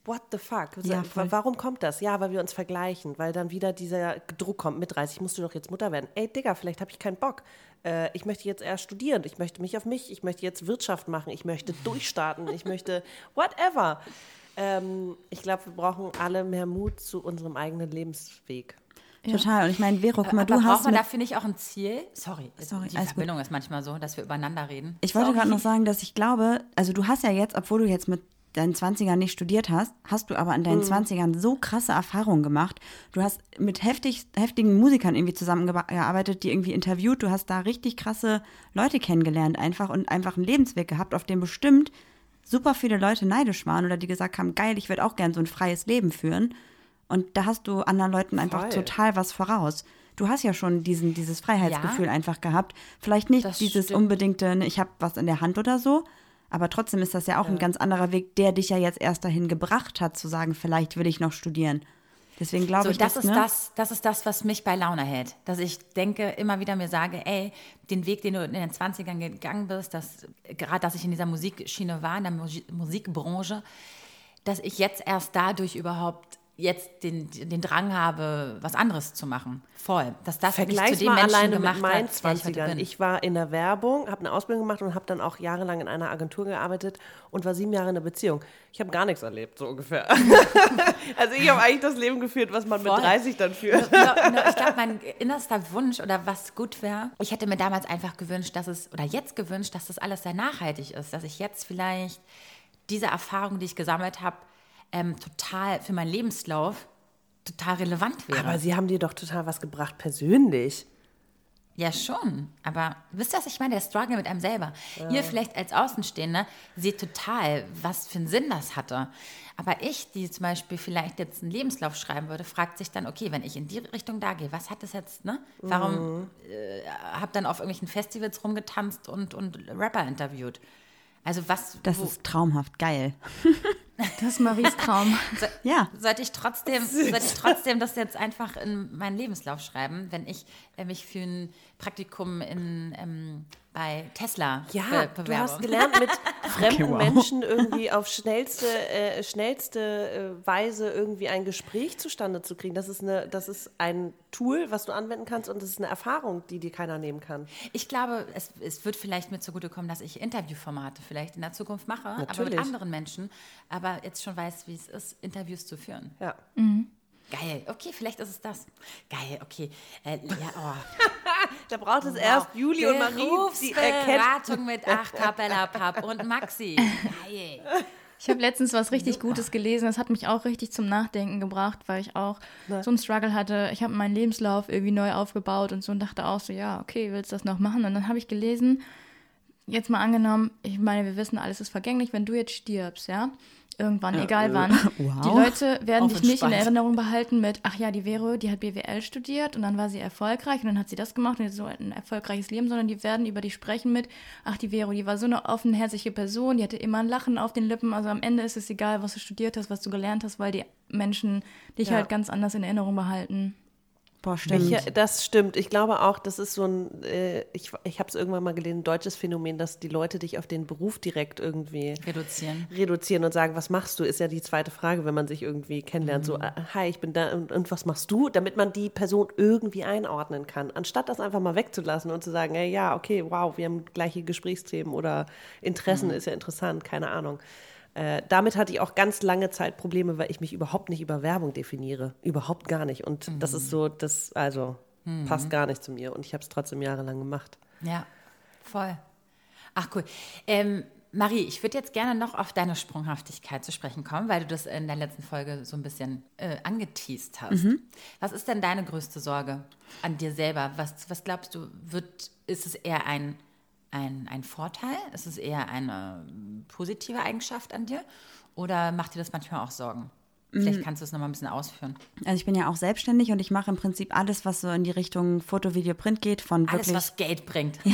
What the fuck? Ja, warum kommt das? Ja, weil wir uns vergleichen, weil dann wieder dieser Druck kommt, mit 30 musst du doch jetzt Mutter werden. Ey, Digga, vielleicht habe ich keinen Bock. Äh, ich möchte jetzt erst studieren, ich möchte mich auf mich, ich möchte jetzt Wirtschaft machen, ich möchte durchstarten, ich möchte whatever. Ähm, ich glaube, wir brauchen alle mehr Mut zu unserem eigenen Lebensweg. Total. Und ich meine, Vero, guck mal, aber du braucht hast man mit, dafür nicht auch ein Ziel? Sorry, Sorry, die alles gut. Verbindung ist manchmal so, dass wir übereinander reden. Ich wollte gerade noch sagen, dass ich glaube, also du hast ja jetzt, obwohl du jetzt mit deinen 20ern nicht studiert hast, hast du aber in deinen 20ern so krasse Erfahrungen gemacht. Du hast mit heftig, heftigen Musikern irgendwie zusammengearbeitet, die irgendwie interviewt. Du hast da richtig krasse Leute kennengelernt einfach und einfach einen Lebensweg gehabt, auf dem bestimmt super viele Leute neidisch waren oder die gesagt haben, geil, ich würde auch gern so ein freies Leben führen. Und da hast du anderen Leuten einfach Voll. total was voraus. Du hast ja schon diesen, dieses Freiheitsgefühl Ja. einfach gehabt. Vielleicht nicht Das dieses stimmt. unbedingte, ne, ich habe was in der Hand oder so, aber trotzdem ist das ja auch ein ganz anderer Weg, der dich ja jetzt erst dahin gebracht hat, zu sagen, vielleicht will ich noch studieren. Deswegen glaube So, ich, das, dass, ist ne? das, das ist das, was mich bei Laune hält. Dass ich denke, immer wieder mir sage, ey, den Weg, den du in den 20ern gegangen bist, dass, gerade dass ich in dieser Musikschiene war, in der Musi- Musikbranche, dass ich jetzt erst dadurch überhaupt jetzt den, den Drang habe, was anderes zu machen. Voll. Dass das mich zu Vergleich dem mal Menschen alleine gemacht mit meinen hat, der ich heute 20ern. bin. Ich war in der Werbung, habe eine Ausbildung gemacht und habe dann auch jahrelang in einer Agentur gearbeitet und war sieben Jahre in einer Beziehung. Ich habe gar nichts erlebt, so ungefähr. also ich habe eigentlich das Leben geführt, was man Voll. mit 30 dann führt. No, no, ich glaube, mein innerster Wunsch oder was gut wäre, ich hätte mir damals einfach gewünscht, dass es, oder jetzt gewünscht, dass das alles sehr nachhaltig ist, dass ich jetzt vielleicht diese Erfahrung, die ich gesammelt habe, ähm, total für meinen Lebenslauf total relevant wäre. Aber sie haben dir doch total was gebracht, persönlich. Ja, schon. Aber wisst ihr, was ich meine? Der Struggle mit einem selber. Ihr vielleicht als Außenstehende seht total, was für einen Sinn das hatte. Aber ich, die zum Beispiel vielleicht jetzt einen Lebenslauf schreiben würde, fragt sich dann, okay, wenn ich in die Richtung da gehe, was hat das jetzt, ne? Warum äh, hab dann auf irgendwelchen Festivals rumgetanzt und, und Rapper interviewt? Also was, Das wo, ist traumhaft geil. Das ist Maries Traum. So, Ja. Sollte ich trotzdem, sollte ich trotzdem das jetzt einfach in meinen Lebenslauf schreiben, wenn ich äh, mich für ein Praktikum in, ähm, bei Tesla Ja, be du hast gelernt, mit fremden wow. Menschen irgendwie auf schnellste, äh, schnellste äh, Weise irgendwie ein Gespräch zustande zu kriegen. Das ist, eine, das ist ein Tool, was du anwenden kannst und das ist eine Erfahrung, die dir keiner nehmen kann. Ich glaube, es, es wird vielleicht mir zugutekommen, dass ich Interviewformate vielleicht in der Zukunft mache, aber Natürlich. mit anderen Menschen, aber jetzt schon weiß, wie es ist, Interviews zu führen. Ja. Geil, okay, vielleicht ist es das. Geil, okay. Äh, ja, oh. Da braucht es erst Juli und Marie, die. Beratung mit Ach, Capella Pub und Maxi. Geil. Ich habe letztens was richtig Gutes gelesen. Das hat mich auch richtig zum Nachdenken gebracht, weil ich auch so einen Struggle hatte. Ich habe meinen Lebenslauf irgendwie neu aufgebaut und so und dachte auch so, ja, okay, willst du das noch machen? Und dann habe ich gelesen, jetzt mal angenommen, ich meine, wir wissen, alles ist vergänglich, wenn du jetzt stirbst, ja? Irgendwann, egal wann. wow. Die Leute werden dich nicht in. Erinnerung behalten mit, ach ja, die Vero, die hat BWL studiert und dann war sie erfolgreich und dann hat sie das gemacht und jetzt so ein erfolgreiches Leben, sondern die werden über dich sprechen mit, ach, die Vero, die war so eine offenherzige Person, die hatte immer ein Lachen auf den Lippen. Also am Ende ist es egal, was du studiert hast, was du gelernt hast, weil die Menschen dich Ja. halt ganz anders in Erinnerung behalten. Boah, stimmt. Ich, das stimmt. Ich glaube auch, das ist so ein, äh, ich, ich habe es irgendwann mal gelesen, ein deutsches Phänomen, dass die Leute dich auf den Beruf direkt irgendwie Reduzieren. reduzieren und sagen, was machst du, ist ja die zweite Frage, wenn man sich irgendwie kennenlernt. So, äh, hi, ich bin da und, und was machst du? Damit man die Person irgendwie einordnen kann. Anstatt das einfach mal wegzulassen und zu sagen, hey, ja, okay, wow, wir haben gleiche Gesprächsthemen oder Interessen ist ja interessant, keine Ahnung. Äh, damit hatte ich auch ganz lange Zeit Probleme, weil ich mich überhaupt nicht über Werbung definiere. Überhaupt gar nicht. Und das ist so, das, also, passt gar nicht zu mir. Und ich habe es trotzdem jahrelang gemacht. Ja, voll. Ach cool. Ähm, Marie, ich würde jetzt gerne noch auf deine Sprunghaftigkeit zu sprechen kommen, weil du das in der letzten Folge so ein bisschen äh, angeteased hast. Was ist denn deine größte Sorge an dir selber? Was, was glaubst du, wird, ist es eher ein, ein, ein Vorteil? Ist es eher eine ähm, positive Eigenschaft an dir? Oder macht dir das manchmal auch Sorgen? Vielleicht kannst du es nochmal ein bisschen ausführen. Also ich bin ja auch selbstständig und ich mache im Prinzip alles, was so in die Richtung Foto, Video, Print geht, von Alles, wirklich. was Geld bringt.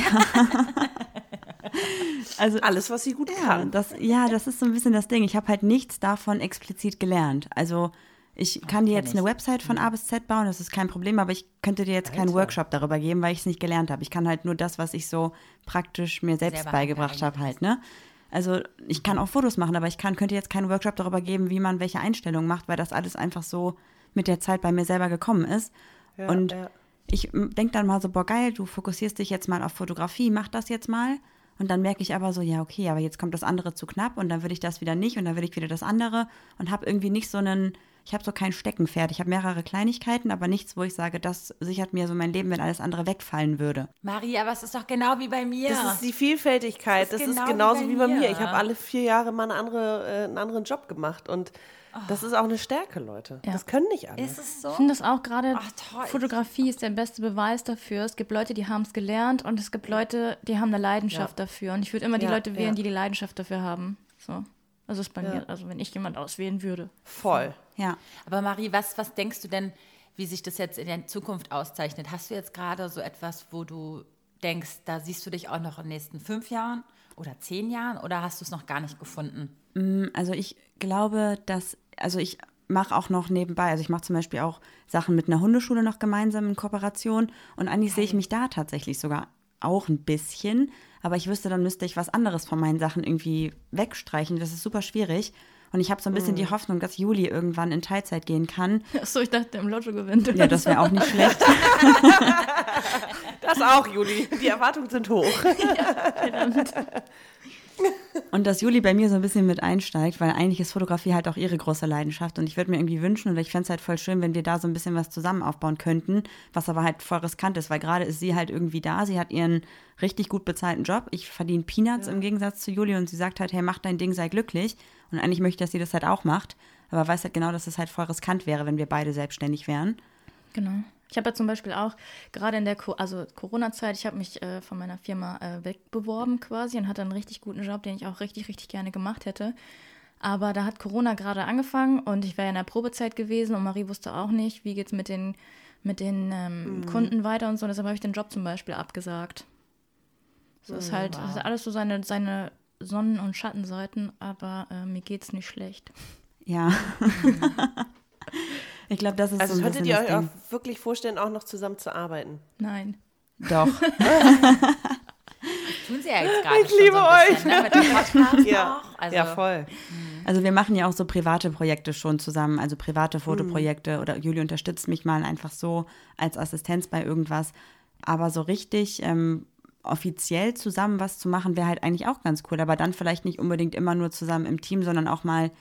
also Alles, was sie gut ja, kann. das, ja, das ist so ein bisschen das Ding. Ich habe halt nichts davon explizit gelernt. Also ich kann dir jetzt eine Website von A bis Z bauen, das ist kein Problem, aber ich könnte dir jetzt keinen Workshop darüber geben, weil ich es nicht gelernt habe. Ich kann halt nur das, was ich so praktisch mir selbst Selber beigebracht habe, halt, ne? Also ich kann auch Fotos machen, aber ich kann, könnte jetzt keinen Workshop darüber geben, wie man welche Einstellungen macht, weil das alles einfach so mit der Zeit bei mir selber gekommen ist. und ja. ich denke dann mal so, boah, geil, du fokussierst dich jetzt mal auf Fotografie, mach das jetzt mal. Und dann merke ich aber so, ja, okay, aber jetzt kommt das andere zu knapp und dann will ich das wieder nicht und dann will ich wieder das andere und habe irgendwie nicht so einen, ich habe so kein Steckenpferd. Ich habe mehrere Kleinigkeiten, aber nichts, wo ich sage, das sichert mir so mein Leben, wenn alles andere wegfallen würde. Marie, aber es ist doch genau wie bei mir. Das ist die Vielfältigkeit. Das Das ist ist, genau genauso wie wie bei bei mir. mir. Ich habe alle vier Jahre mal eine andere, äh, einen anderen Job gemacht. Und das ist auch eine Stärke, Leute. Ja. Das können nicht alle. Ist es so? Ich finde das auch gerade, Ach, toll. Fotografie ist der beste Beweis dafür. Es gibt Leute, die haben es gelernt und es gibt Leute, die haben eine Leidenschaft dafür. Und ich würde immer die Ja, Leute wählen, ja. die die Leidenschaft dafür haben. So. Also ist bei mir, also wenn ich jemand auswählen würde. Voll. Ja. Aber Marie, was, was denkst du denn, wie sich das jetzt in der Zukunft auszeichnet? Hast du jetzt gerade so etwas, wo du denkst, da siehst du dich auch noch in den nächsten fünf Jahren oder zehn Jahren oder hast du es noch gar nicht gefunden? Also ich glaube, dass, also ich mache auch noch nebenbei, also ich mache zum Beispiel auch Sachen mit einer Hundeschule noch gemeinsam in Kooperation und eigentlich sehe ich mich da tatsächlich sogar auch ein bisschen, aber ich wüsste, dann müsste ich was anderes von meinen Sachen irgendwie wegstreichen. Das ist super schwierig. Und ich habe so ein bisschen die Hoffnung, dass Juli irgendwann in Teilzeit gehen kann. Achso, ich dachte, im Lotto gewinnt. Ja, das wäre auch nicht schlecht. Das auch, Juli. Die Erwartungen sind hoch. Und dass Juli bei mir so ein bisschen mit einsteigt, weil eigentlich ist Fotografie halt auch ihre große Leidenschaft. Und ich würde mir irgendwie wünschen, oder ich fände es halt voll schön, wenn wir da so ein bisschen was zusammen aufbauen könnten, was aber halt voll riskant ist, weil gerade ist sie halt irgendwie da. Sie hat ihren richtig gut bezahlten Job. Ich verdiene Peanuts im Gegensatz zu Juli und sie sagt halt, hey, mach dein Ding, sei glücklich. Und eigentlich möchte ich, dass sie das halt auch macht. Aber weiß halt genau, dass es halt voll riskant wäre, wenn wir beide selbstständig wären. Genau. Ich habe ja zum Beispiel auch gerade in der Co also Corona-Zeit, ich habe mich äh, von meiner Firma äh, wegbeworben quasi und hatte einen richtig guten Job, den ich auch richtig, richtig gerne gemacht hätte. Aber da hat Corona gerade angefangen und ich war ja in der Probezeit gewesen und Marie wusste auch nicht, wie geht's mit den, mit den ähm, Kunden weiter und so. Deshalb habe ich den Job zum Beispiel abgesagt. So ist halt, das hat alles so seine, seine Sonnen- und Schattenseiten, aber äh, mir geht's nicht schlecht. Ja. ich glaube, das ist Also so ein könntet ihr euch auch wirklich vorstellen, auch noch zusammen zu arbeiten? Nein. Doch. Tun sie ja jetzt gerade Ich schon liebe so ein bisschen, ne? Ja. Also, ja, voll. Also wir machen ja auch so private Projekte schon zusammen, also private Fotoprojekte oder Juli unterstützt mich mal einfach so als Assistenz bei irgendwas. Aber so richtig ähm, offiziell zusammen was zu machen, wäre halt eigentlich auch ganz cool. Aber dann vielleicht nicht unbedingt immer nur zusammen im Team, sondern auch mal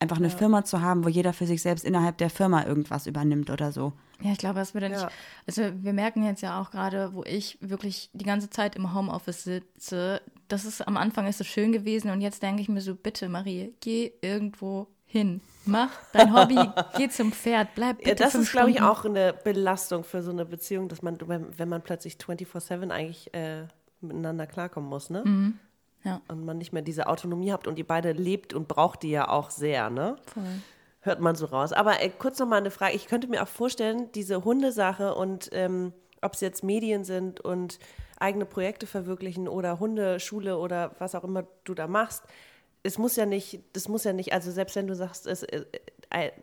einfach eine Firma zu haben, wo jeder für sich selbst innerhalb der Firma irgendwas übernimmt oder so. Ja, ich glaube, das wird ja nicht. Ja. Also, wir merken jetzt ja auch gerade, wo ich wirklich die ganze Zeit im Homeoffice sitze, das ist am Anfang ist es schön gewesen und jetzt denke ich mir so, bitte, Marie, geh irgendwo hin. Mach dein Hobby, geh zum Pferd, bleib bitte Ja, das fünf ist, glaube ich, auch eine Belastung für so eine Beziehung, dass man, wenn wenn man plötzlich 24-7 eigentlich äh, miteinander klarkommen muss, ne? Mhm. Ja. Und man nicht mehr diese Autonomie habt und ihr beide lebt und braucht die ja auch sehr, ne? Voll. Hört man so raus. Aber äh, kurz noch mal eine Frage. Ich könnte mir auch vorstellen, diese Hundesache und ähm, ob es jetzt Medien sind und eigene Projekte verwirklichen oder Hundeschule oder was auch immer du da machst, es muss ja nicht, das muss ja nicht, also selbst wenn du sagst, es, äh,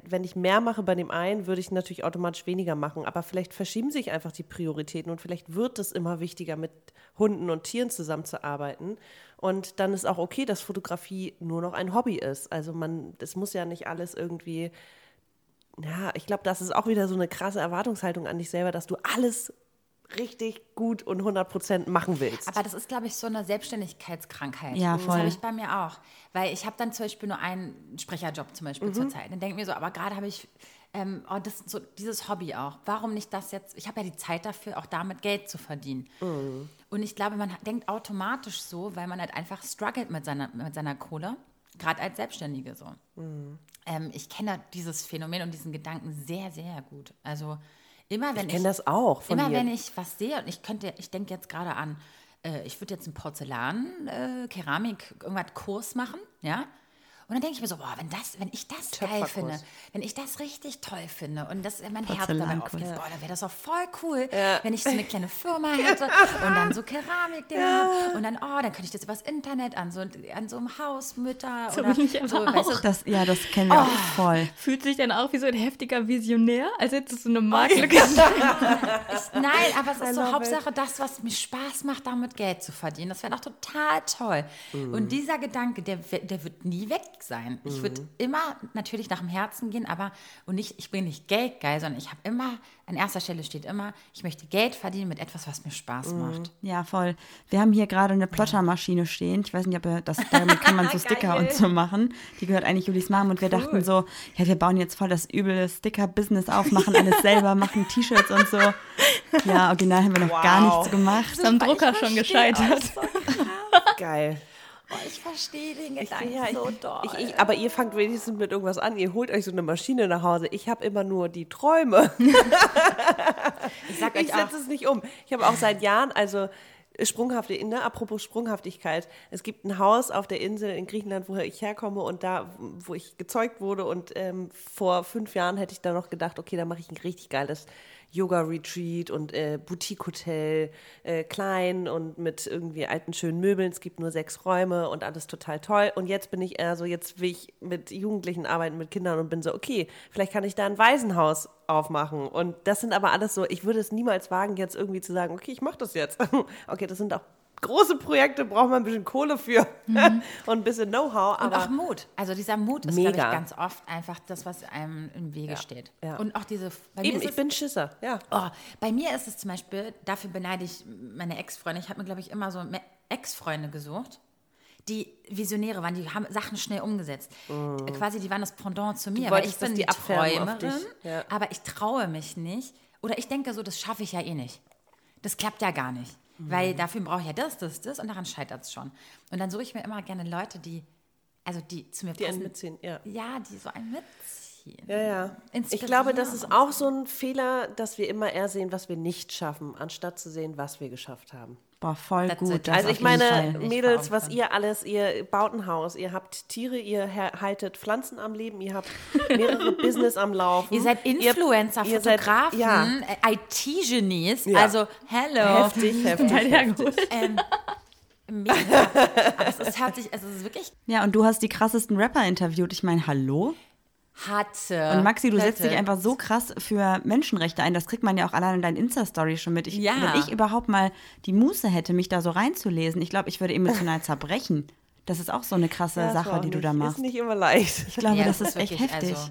wenn ich mehr mache bei dem einen, würde ich natürlich automatisch weniger machen. Aber vielleicht verschieben sich einfach die Prioritäten und vielleicht wird es immer wichtiger, mit Hunden und Tieren zusammenzuarbeiten. Und dann ist auch okay, dass Fotografie nur noch ein Hobby ist. Also man, das muss ja nicht alles irgendwie ja, ich glaube, das ist auch wieder so eine krasse Erwartungshaltung an dich selber, dass du alles richtig gut und 100 Prozent machen willst. Aber das ist, glaube ich, so eine Selbstständigkeitskrankheit. Ja, Das voll. habe ich bei mir auch. Weil ich habe dann zum Beispiel nur einen Sprecherjob zum Beispiel zurzeit. Dann denke ich mir so, aber gerade habe ich ähm, oh, das, so, dieses Hobby auch. Warum nicht das jetzt? Ich habe ja die Zeit dafür, auch damit Geld zu verdienen. Und ich glaube, man denkt automatisch so, weil man halt einfach struggelt mit seiner, mit seiner Kohle. Gerade als Selbstständige so. Ähm, ich kenne dieses Phänomen und diesen Gedanken sehr, sehr gut. Also immer wenn ich kenne das auch von Immer dir. wenn ich was sehe und ich könnte, ich denke jetzt gerade an, äh, ich würde jetzt einen Porzellan, äh, Keramik, irgendwas Kurs machen, ja. Und dann denke ich mir so, boah, wenn das, wenn ich das geil finde, wenn ich das richtig toll finde und das mein Herz dabei aufgeht, boah, dann wäre das auch voll cool, wenn ich so eine kleine Firma hätte und dann so Keramikdinger und dann, oh, dann könnte ich das übers Internet an so, an so einem Hausmütter So oder so, weißt du, Das, ja, das kennen wir auch voll. Fühlt sich dann auch wie so ein heftiger Visionär, als hättest du so eine. Ich, nein, aber es ist so Hauptsache das, was mir Spaß macht, damit Geld zu verdienen. Das wäre doch total toll. Und dieser Gedanke, der, der wird nie weg sein. Ich würde immer natürlich nach dem Herzen gehen, aber und nicht, ich bin nicht geldgeil, sondern ich habe immer, an erster Stelle steht immer, ich möchte Geld verdienen mit etwas, was mir Spaß macht. Ja, voll. Wir haben hier gerade eine Plottermaschine stehen. Ich weiß nicht, ob ihr das, damit kann man so Sticker und so machen. Die gehört eigentlich Julis Mom und wir dachten so, ja, wir bauen jetzt voll das üble Sticker-Business auf, machen alles selber, machen T-Shirts und so. Ja, original haben wir noch gar Wow. nichts gemacht. Am Drucker schon gescheitert. Geil. Oh, ich verstehe den Ich, Gedanken ich, so doll. ich, ich, aber ihr fangt wenigstens mit irgendwas an. Ihr holt euch so eine Maschine nach Hause. Ich habe immer nur die Träume. ich sag Ich euch auch, setze es nicht um. Ich habe auch seit Jahren, also sprunghafte, ne, apropos Sprunghaftigkeit. Es gibt ein Haus auf der Insel in Griechenland, woher ich herkomme und da, wo ich gezeugt wurde. Und ähm, vor fünf Jahren hätte ich da noch gedacht, okay, da mache ich ein richtig geiles Yoga-Retreat und äh, Boutique-Hotel, äh, klein und mit irgendwie alten, schönen Möbeln. Es gibt nur sechs Räume und alles total toll. Und jetzt bin ich eher so, jetzt will ich mit Jugendlichen arbeiten, mit Kindern und bin so, okay, vielleicht kann ich da ein Waisenhaus aufmachen. Und das sind aber alles so, ich würde es niemals wagen, jetzt irgendwie zu sagen, okay, ich mache das jetzt. okay, das sind auch große Projekte, braucht man ein bisschen Kohle für und ein bisschen Know-how. Und Aber auch Mut. Also dieser Mut ist, glaube ich, Mega. ganz oft einfach das, was einem im Wege steht. ja. Und auch diese. Bei mir eben, ich es- bin Schisser, ja. Oh, bei mir ist es zum Beispiel, dafür beneide ich meine Ex-Freunde. Ich habe mir, glaube ich, immer so Ex-Freunde gesucht, die Visionäre waren, die haben Sachen schnell umgesetzt. Äh, Quasi, die waren das Pendant zu mir. weil ich bin die die Träumerin. Ja. aber ich traue mich nicht. Oder ich denke so, das schaffe ich ja eh nicht. Das klappt ja gar nicht. Weil Mhm. dafür brauche ich ja das, das, das und daran scheitert es schon. Und dann suche ich mir immer gerne Leute, die, also die zu mir Die einen passen. mitziehen, ja. Ja, die so einen mitziehen. Ja, ja. Ich glaube, das ist auch so ein Fehler, dass wir immer eher sehen, was wir nicht schaffen, anstatt zu sehen, was wir geschafft haben. Boah, voll That's gut. Also ich meine, Fall. Ich Mädels, auch was ihr alles, ihr baut ein Haus, ihr habt Tiere, ihr haltet Pflanzen am Leben, ihr habt mehrere Business am Laufen. Ihr seid Influencer, ihr seid- Fotografen, ja. äh, IT-Genies. Ja. Also, hello. heftig, heftig. Hergeholt. Ähm, Mega. Aber es ist, hört sich, also es ist wirklich Ja, und du hast die krassesten Rapper interviewt. Ich meine, hallo? Hatte. Und Maxi, du setzt Hätte. dich einfach so krass für Menschenrechte ein. Das kriegt man ja auch allein in deinen Insta-Story schon mit. Ich, Ja. Wenn ich überhaupt mal die Muße hätte, mich da so reinzulesen, ich glaube, ich würde emotional zerbrechen. Das ist auch so eine krasse Ja, das Sache, die du nicht, da machst. Ist nicht immer leicht. Ich glaube, Ja, das ist echt heftig. also-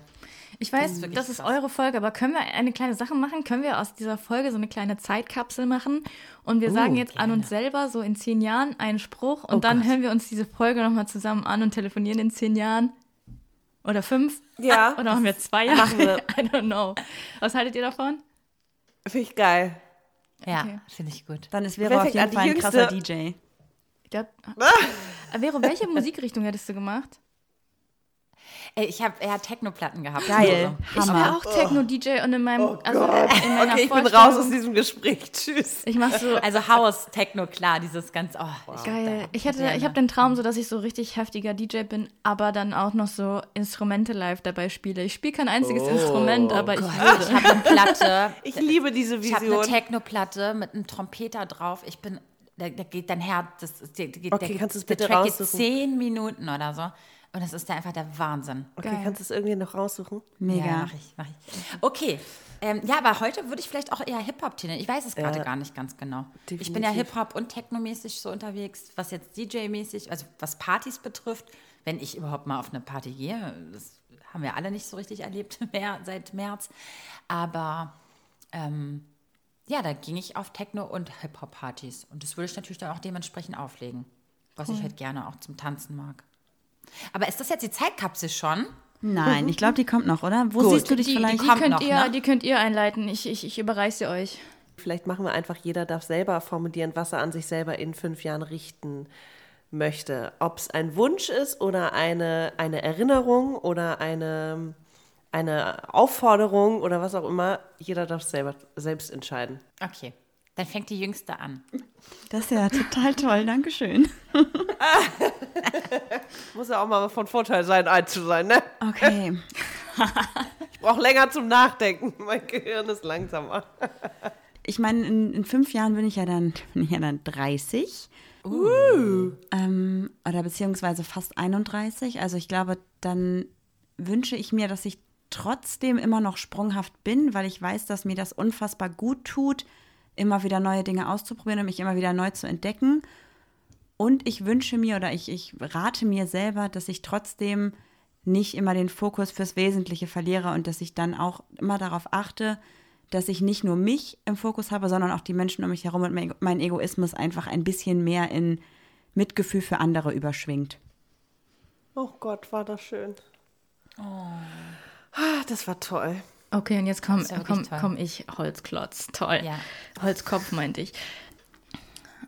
Ich weiß, ist wirklich das ist eure Folge, aber können wir eine kleine Sache machen? Können wir aus dieser Folge so eine kleine Zeitkapsel machen? Und wir sagen jetzt an uns selber so in zehn Jahren einen Spruch und dann hören wir uns diese Folge nochmal zusammen an und telefonieren in zehn Jahren. Oder fünf? Ja. Oder machen wir zwei Jahre? Machen wir. I don't know. Was haltet ihr davon? Finde ich geil. Ja, Okay. finde ich gut. Dann ist Vero Wer auf jeden Fall ein krasser DJ. Ich glaub, Vero, welche Musikrichtung hättest du gemacht? Ich habe eher Techno-Platten gehabt. Geil. Ich Hammer. wäre auch Techno-DJ und in meinem, also in meiner Okay, ich bin raus aus diesem Gespräch. Tschüss. Ich mach so, Also Haus, Techno, klar, dieses ganz, oh, ich Geil. Ich hätte, ich habe den Traum so, dass ich so richtig heftiger DJ bin, aber dann auch noch so Instrumente live dabei spiele. Ich spiele kein einziges Oh Instrument, aber ich Ich habe eine Platte. Ich liebe diese Ich habe eine Vision. Techno-Platte mit einem Trompeter drauf. Ich bin, da, da geht dein Herz, das, das, der, der, Okay, der, kannst du es der bitte Track geht zehn Minuten oder so. Und das ist da einfach der Wahnsinn. Okay, Geil. kannst du es irgendwie noch raussuchen? Mega. Ja, mach ich, mach ich. Okay. Ähm, ja, aber heute würde ich vielleicht auch eher Hip-Hop nennen. Ich weiß es gerade Ja. gar nicht ganz genau. Ich bin ja Definitiv. Hip-Hop und Techno-mäßig so unterwegs, was jetzt DJ-mäßig, also was Partys betrifft, wenn ich überhaupt mal auf eine Party gehe. Das haben wir alle nicht so richtig erlebt mehr seit März. Aber ähm, ja, da ging ich auf Techno- und Hip-Hop-Partys. Und das würde ich natürlich dann auch dementsprechend auflegen, was ich halt gerne auch zum Tanzen mag. Aber ist das jetzt die Zeitkapsel schon? Nein, ich glaube, die kommt noch, oder? Wo Gut. siehst du dich Die, vielleicht? die, kommt könnt noch, ihr, ne? die könnt ihr einleiten. Ich, ich, ich überreiche euch. Vielleicht machen wir einfach, jeder darf selber formulieren, was er an sich selber in fünf Jahren richten möchte. Ob es ein Wunsch ist oder eine, eine Erinnerung oder eine, eine Aufforderung oder was auch immer. Jeder darf selber selbst entscheiden. Okay, dann fängt die Jüngste an. Das ist ja total toll, Dankeschön. Muss ja auch mal von Vorteil sein, alt zu sein, ne? Okay. Ich brauche länger zum Nachdenken. Mein Gehirn ist langsamer. Ich meine, in, in fünf Jahren bin ich ja dann, bin ich ja dann 30. Ähm, oder beziehungsweise fast 31. Also ich glaube, dann wünsche ich mir, dass ich trotzdem immer noch sprunghaft bin, weil ich weiß, dass mir das unfassbar gut tut, immer wieder neue Dinge auszuprobieren und mich immer wieder neu zu entdecken. Und ich wünsche mir oder ich, ich rate mir selber, dass ich trotzdem nicht immer den Fokus fürs Wesentliche verliere und dass ich dann auch immer darauf achte, dass ich nicht nur mich im Fokus habe, sondern auch die Menschen um mich herum und mein- Egoismus einfach ein bisschen mehr in Mitgefühl für andere überschwingt. Oh Gott, war das schön. Ah, Das war toll. Okay, und jetzt komme komm, komm ich, Holzklotz. Toll. Ja. Holzkopf meinte ich.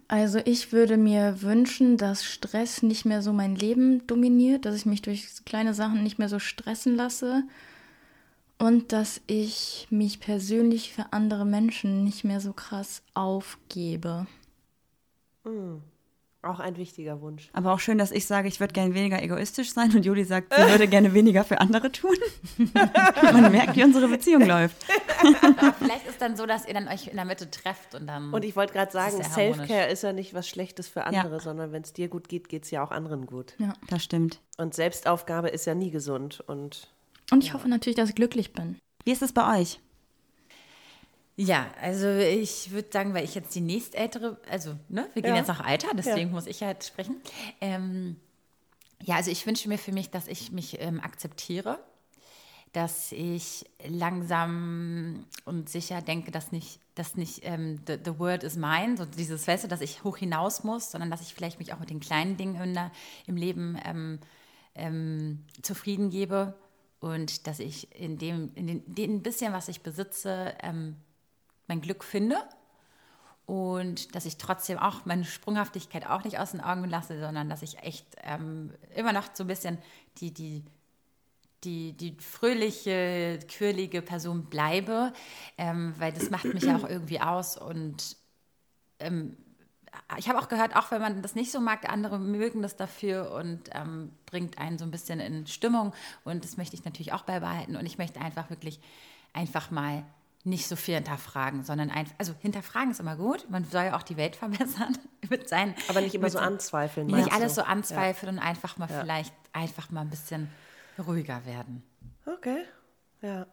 Also ich würde mir wünschen, dass Stress nicht mehr so mein Leben dominiert, dass ich mich durch kleine Sachen nicht mehr so stressen lasse und dass ich mich persönlich für andere Menschen nicht mehr so krass aufgebe. Auch ein wichtiger Wunsch. Aber auch schön, dass ich sage, ich würde gerne weniger egoistisch sein und Juli sagt, sie würde gerne weniger für andere tun. Man merkt, wie unsere Beziehung läuft. Vielleicht ist dann so, dass ihr dann euch in der Mitte trefft und dann. Und ich wollte gerade sagen. Self-Care ist ja nicht was Schlechtes für andere, sondern wenn es dir gut geht, geht es ja auch anderen gut. Das stimmt. Und Selbstaufgabe ist ja nie gesund. Und Und ich hoffe natürlich, dass ich glücklich bin. Wie ist es bei euch? Ja, also ich würde sagen, weil ich jetzt die nächstältere, also ne, wir gehen Ja. jetzt nach Alter, deswegen muss ich halt sprechen. Ähm, ja, also ich wünsche mir für mich, dass ich mich ähm, akzeptiere, dass ich langsam und sicher denke, dass nicht, dass nicht ähm, the, the word is mine, so dieses, weißt du, dass ich hoch hinaus muss, sondern dass ich vielleicht mich auch mit den kleinen Dingen in der, im Leben ähm, ähm, zufrieden gebe und dass ich in dem, in den, den bisschen, was ich besitze, ähm, mein Glück finde und dass ich trotzdem auch meine Sprunghaftigkeit auch nicht aus den Augen lasse, sondern dass ich echt ähm, immer noch so ein bisschen die, die, die, die fröhliche, quirlige Person bleibe, ähm, weil das macht mich ja auch irgendwie aus und ähm, ich habe auch gehört, auch wenn man das nicht so mag, andere mögen das dafür und ähm, bringt einen so ein bisschen in Stimmung und das möchte ich natürlich auch beibehalten und ich möchte einfach wirklich einfach mal nicht so viel hinterfragen, sondern einfach, also hinterfragen ist immer gut. Man soll ja auch die Welt verbessern mit seinen. Aber nicht immer so anzweifeln. Nicht alles so anzweifeln und einfach mal vielleicht einfach mal ein bisschen ruhiger werden. Okay, ja.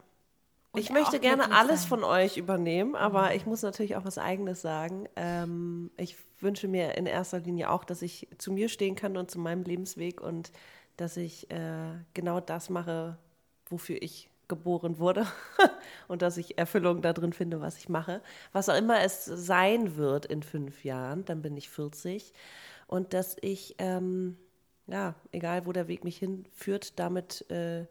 Und ich möchte gerne alles sein. von euch übernehmen, aber ich muss natürlich auch was Eigenes sagen. Ähm, ich wünsche mir in erster Linie auch, dass ich zu mir stehen kann und zu meinem Lebensweg und dass ich äh, genau das mache, wofür ich geboren wurde und dass ich Erfüllung darin finde, was ich mache. Was auch immer es sein wird in fünf Jahren, dann bin ich 40 und dass ich, ähm, ja, egal wo der Weg mich hinführt, damit äh,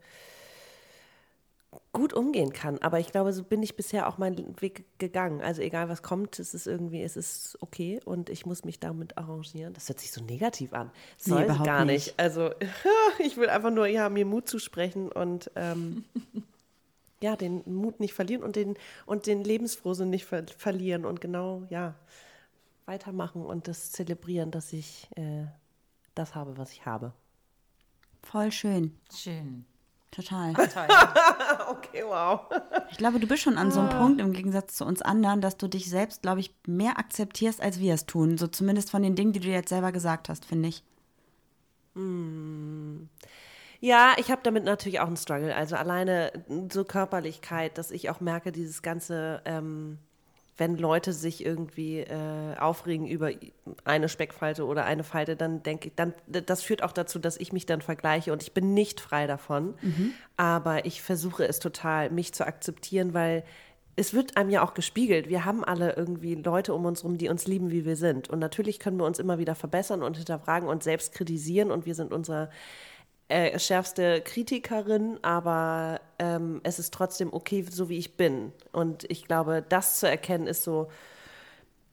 gut umgehen kann. Aber ich glaube, so bin ich bisher auch meinen Weg gegangen. Also egal was kommt, es ist irgendwie, es ist okay und ich muss mich damit arrangieren. Das hört sich so negativ an. Nee, Soll überhaupt gar nicht. nicht. Also ich will einfach nur, ja, mir Mut zusprechen und ähm, ja, den Mut nicht verlieren und den, und den Lebensfrohsinn nicht ver verlieren und genau, ja, weitermachen und das zelebrieren, dass ich äh, das habe, was ich habe. Voll schön. Schön. Total. Toll. Okay, wow. Ich glaube, du bist schon an so Ah. einem Punkt im Gegensatz zu uns anderen, dass du dich selbst, glaube ich, mehr akzeptierst, als wir es tun. So zumindest von den Dingen, die du jetzt selber gesagt hast, finde ich. Ja, ich habe damit natürlich auch einen Struggle. Also alleine so Körperlichkeit, dass ich auch merke, dieses ganze, ähm, wenn Leute sich irgendwie äh, aufregen über eine Speckfalte oder eine Falte, dann denke ich, dann das führt auch dazu, dass ich mich dann vergleiche und ich bin nicht frei davon. Aber ich versuche es total, mich zu akzeptieren, weil es wird einem ja auch gespiegelt. Wir haben alle irgendwie Leute um uns herum, die uns lieben, wie wir sind. Und natürlich können wir uns immer wieder verbessern und hinterfragen und selbst kritisieren. Und wir sind unser äh, schärfste Kritikerin, aber ähm, es ist trotzdem okay, so wie ich bin. Und ich glaube, das zu erkennen ist so,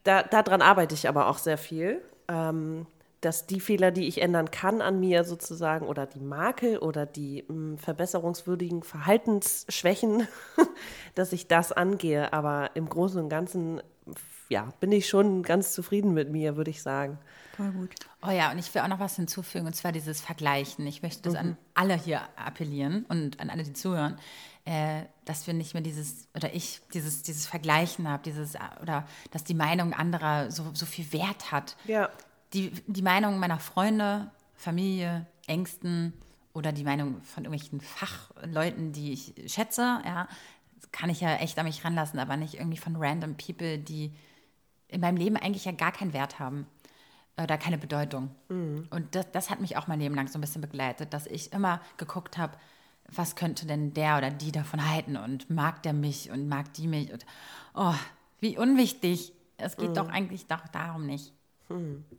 da, daran arbeite ich aber auch sehr viel, ähm, dass die Fehler, die ich ändern kann an mir sozusagen, oder die Makel oder die mh, verbesserungswürdigen Verhaltensschwächen, dass ich das angehe. Aber im Großen und Ganzen, ja, bin ich schon ganz zufrieden mit mir, würde ich sagen. Voll gut. Oh ja, und ich will auch noch was hinzufügen, und zwar dieses Vergleichen. Ich möchte das an alle hier appellieren und an alle, die zuhören, äh, dass wir nicht mehr dieses, oder ich, dieses, dieses Vergleichen habe, dieses, oder dass die Meinung anderer so, so viel Wert hat. Ja. Die, die Meinung meiner Freunde, Familie, Ängsten oder die Meinung von irgendwelchen Fachleuten, die ich schätze, ja, kann ich ja echt an mich ranlassen, aber nicht irgendwie von random people, die in meinem Leben eigentlich ja gar keinen Wert haben oder keine Bedeutung. Und das, das hat mich auch mein Leben lang so ein bisschen begleitet, dass ich immer geguckt habe, was könnte denn der oder die davon halten und mag der mich und mag die mich und oh, wie unwichtig. Es geht doch eigentlich doch darum nicht.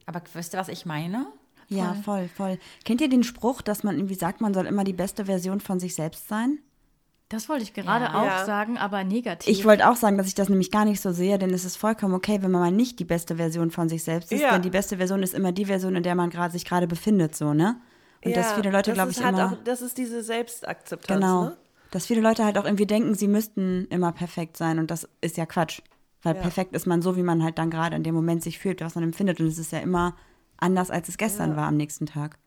Aber wisst ihr, was ich meine? Ja, voll, voll. Kennt ihr den Spruch, dass man irgendwie sagt, man soll immer die beste Version von sich selbst sein? Das wollte ich gerade Ja. auch Ja. sagen, aber negativ. Ich wollte auch sagen, dass ich das nämlich gar nicht so sehe, denn es ist vollkommen okay, wenn man mal nicht die beste Version von sich selbst ist, Ja. denn die beste Version ist immer die Version, in der man gerade sich gerade befindet, so, ne? Und dass viele Leute, das glaube ist ich, halt immer. Auch, das ist diese Selbstakzeptanz. Genau. Ne? Dass viele Leute halt auch irgendwie denken, sie müssten immer perfekt sein und das ist ja Quatsch. Weil Ja. perfekt ist man so, wie man halt dann gerade in dem Moment sich fühlt, was man empfindet. Und es ist ja immer anders, als es gestern war am nächsten Tag.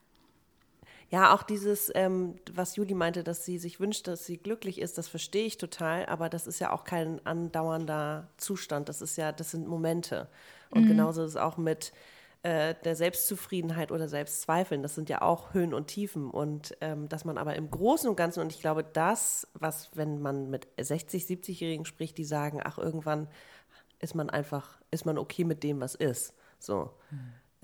Ja, auch dieses, ähm, was Juli meinte, dass sie sich wünscht, dass sie glücklich ist, das verstehe ich total, aber das ist ja auch kein andauernder Zustand. Das ist ja, das sind Momente. Und genauso ist es auch mit äh, der Selbstzufriedenheit oder Selbstzweifeln. Das sind ja auch Höhen und Tiefen. Und ähm, dass man aber im Großen und Ganzen, und ich glaube, das, was, wenn man mit 60, 70-Jährigen spricht, die sagen, ach, irgendwann ist man einfach, ist man okay mit dem, was ist. So.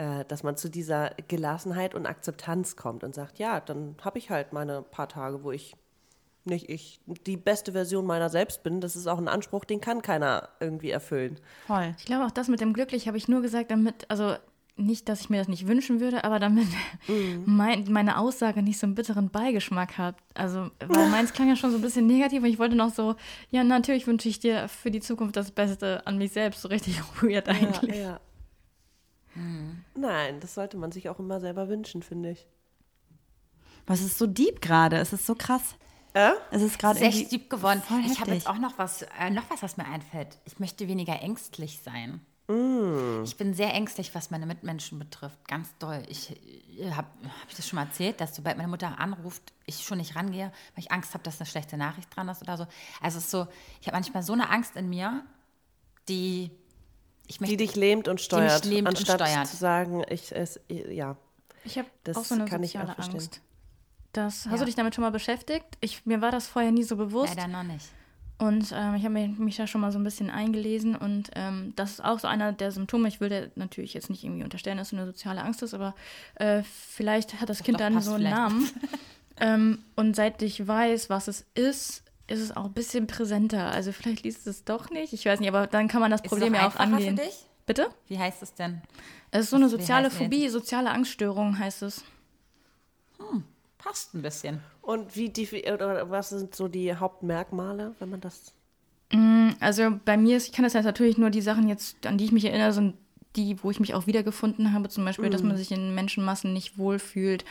Äh, dass man zu dieser Gelassenheit und Akzeptanz kommt und sagt, ja, dann habe ich halt meine paar Tage, wo ich nicht ich die beste Version meiner selbst bin. Das ist auch ein Anspruch, den kann keiner irgendwie erfüllen. Voll. Ich glaube, auch das mit dem glücklich habe ich nur gesagt, damit, also nicht, dass ich mir das nicht wünschen würde, aber damit mein, meine Aussage nicht so einen bitteren Beigeschmack hat. Also, weil meins klang ja schon so ein bisschen negativ und ich wollte noch so, ja, natürlich wünsche ich dir für die Zukunft das Beste an mich selbst, so richtig weird eigentlich. Ja, ja. Nein, das sollte man sich auch immer selber wünschen, finde ich. Was ist so deep gerade? Es ist so krass. Äh? Es ist gerade Sehr irgendwie deep geworden. voll Ich habe jetzt auch noch was, äh, noch was, was mir einfällt. Ich möchte weniger ängstlich sein. Mm. Ich bin sehr ängstlich, was meine Mitmenschen betrifft. Ganz doll. Ich äh, habe hab ich das schon mal erzählt, dass sobald meine Mutter anruft, ich schon nicht rangehe, weil ich Angst habe, dass eine schlechte Nachricht dran ist oder so. Also es ist so, ich habe manchmal so eine Angst in mir, die möchte, die dich lähmt und steuert, lähmt anstatt und steuert. zu sagen, ich es ja. Ich habe auch so eine kann soziale ich auch verstehen. Angst. Das, hast Ja. du dich damit schon mal beschäftigt? Ich, mir war das vorher nie so bewusst. Leider noch nicht. Und ähm, ich habe mich, mich da schon mal so ein bisschen eingelesen und ähm, das ist auch so einer der Symptome. Ich will dir natürlich jetzt nicht irgendwie unterstellen, dass du eine soziale Angst ist, aber äh, vielleicht hat das Kind doch, dann so einen vielleicht. Namen. ähm, und seit ich weiß, was es ist, ist es auch ein bisschen präsenter. Also vielleicht liest es doch nicht, ich weiß nicht, aber dann kann man das Ist Problem ja auch angehen. für dich? Bitte? Wie heißt es denn? Es ist so eine soziale Phobie, soziale Angststörung heißt es. Passt ein bisschen. Und wie die, oder was sind so die Hauptmerkmale, wenn man das Also bei mir ist, ich kann das jetzt natürlich nur die Sachen jetzt, an die ich mich erinnere, sind die, wo ich mich auch wiedergefunden habe, zum Beispiel, dass man sich in Menschenmassen nicht wohlfühlt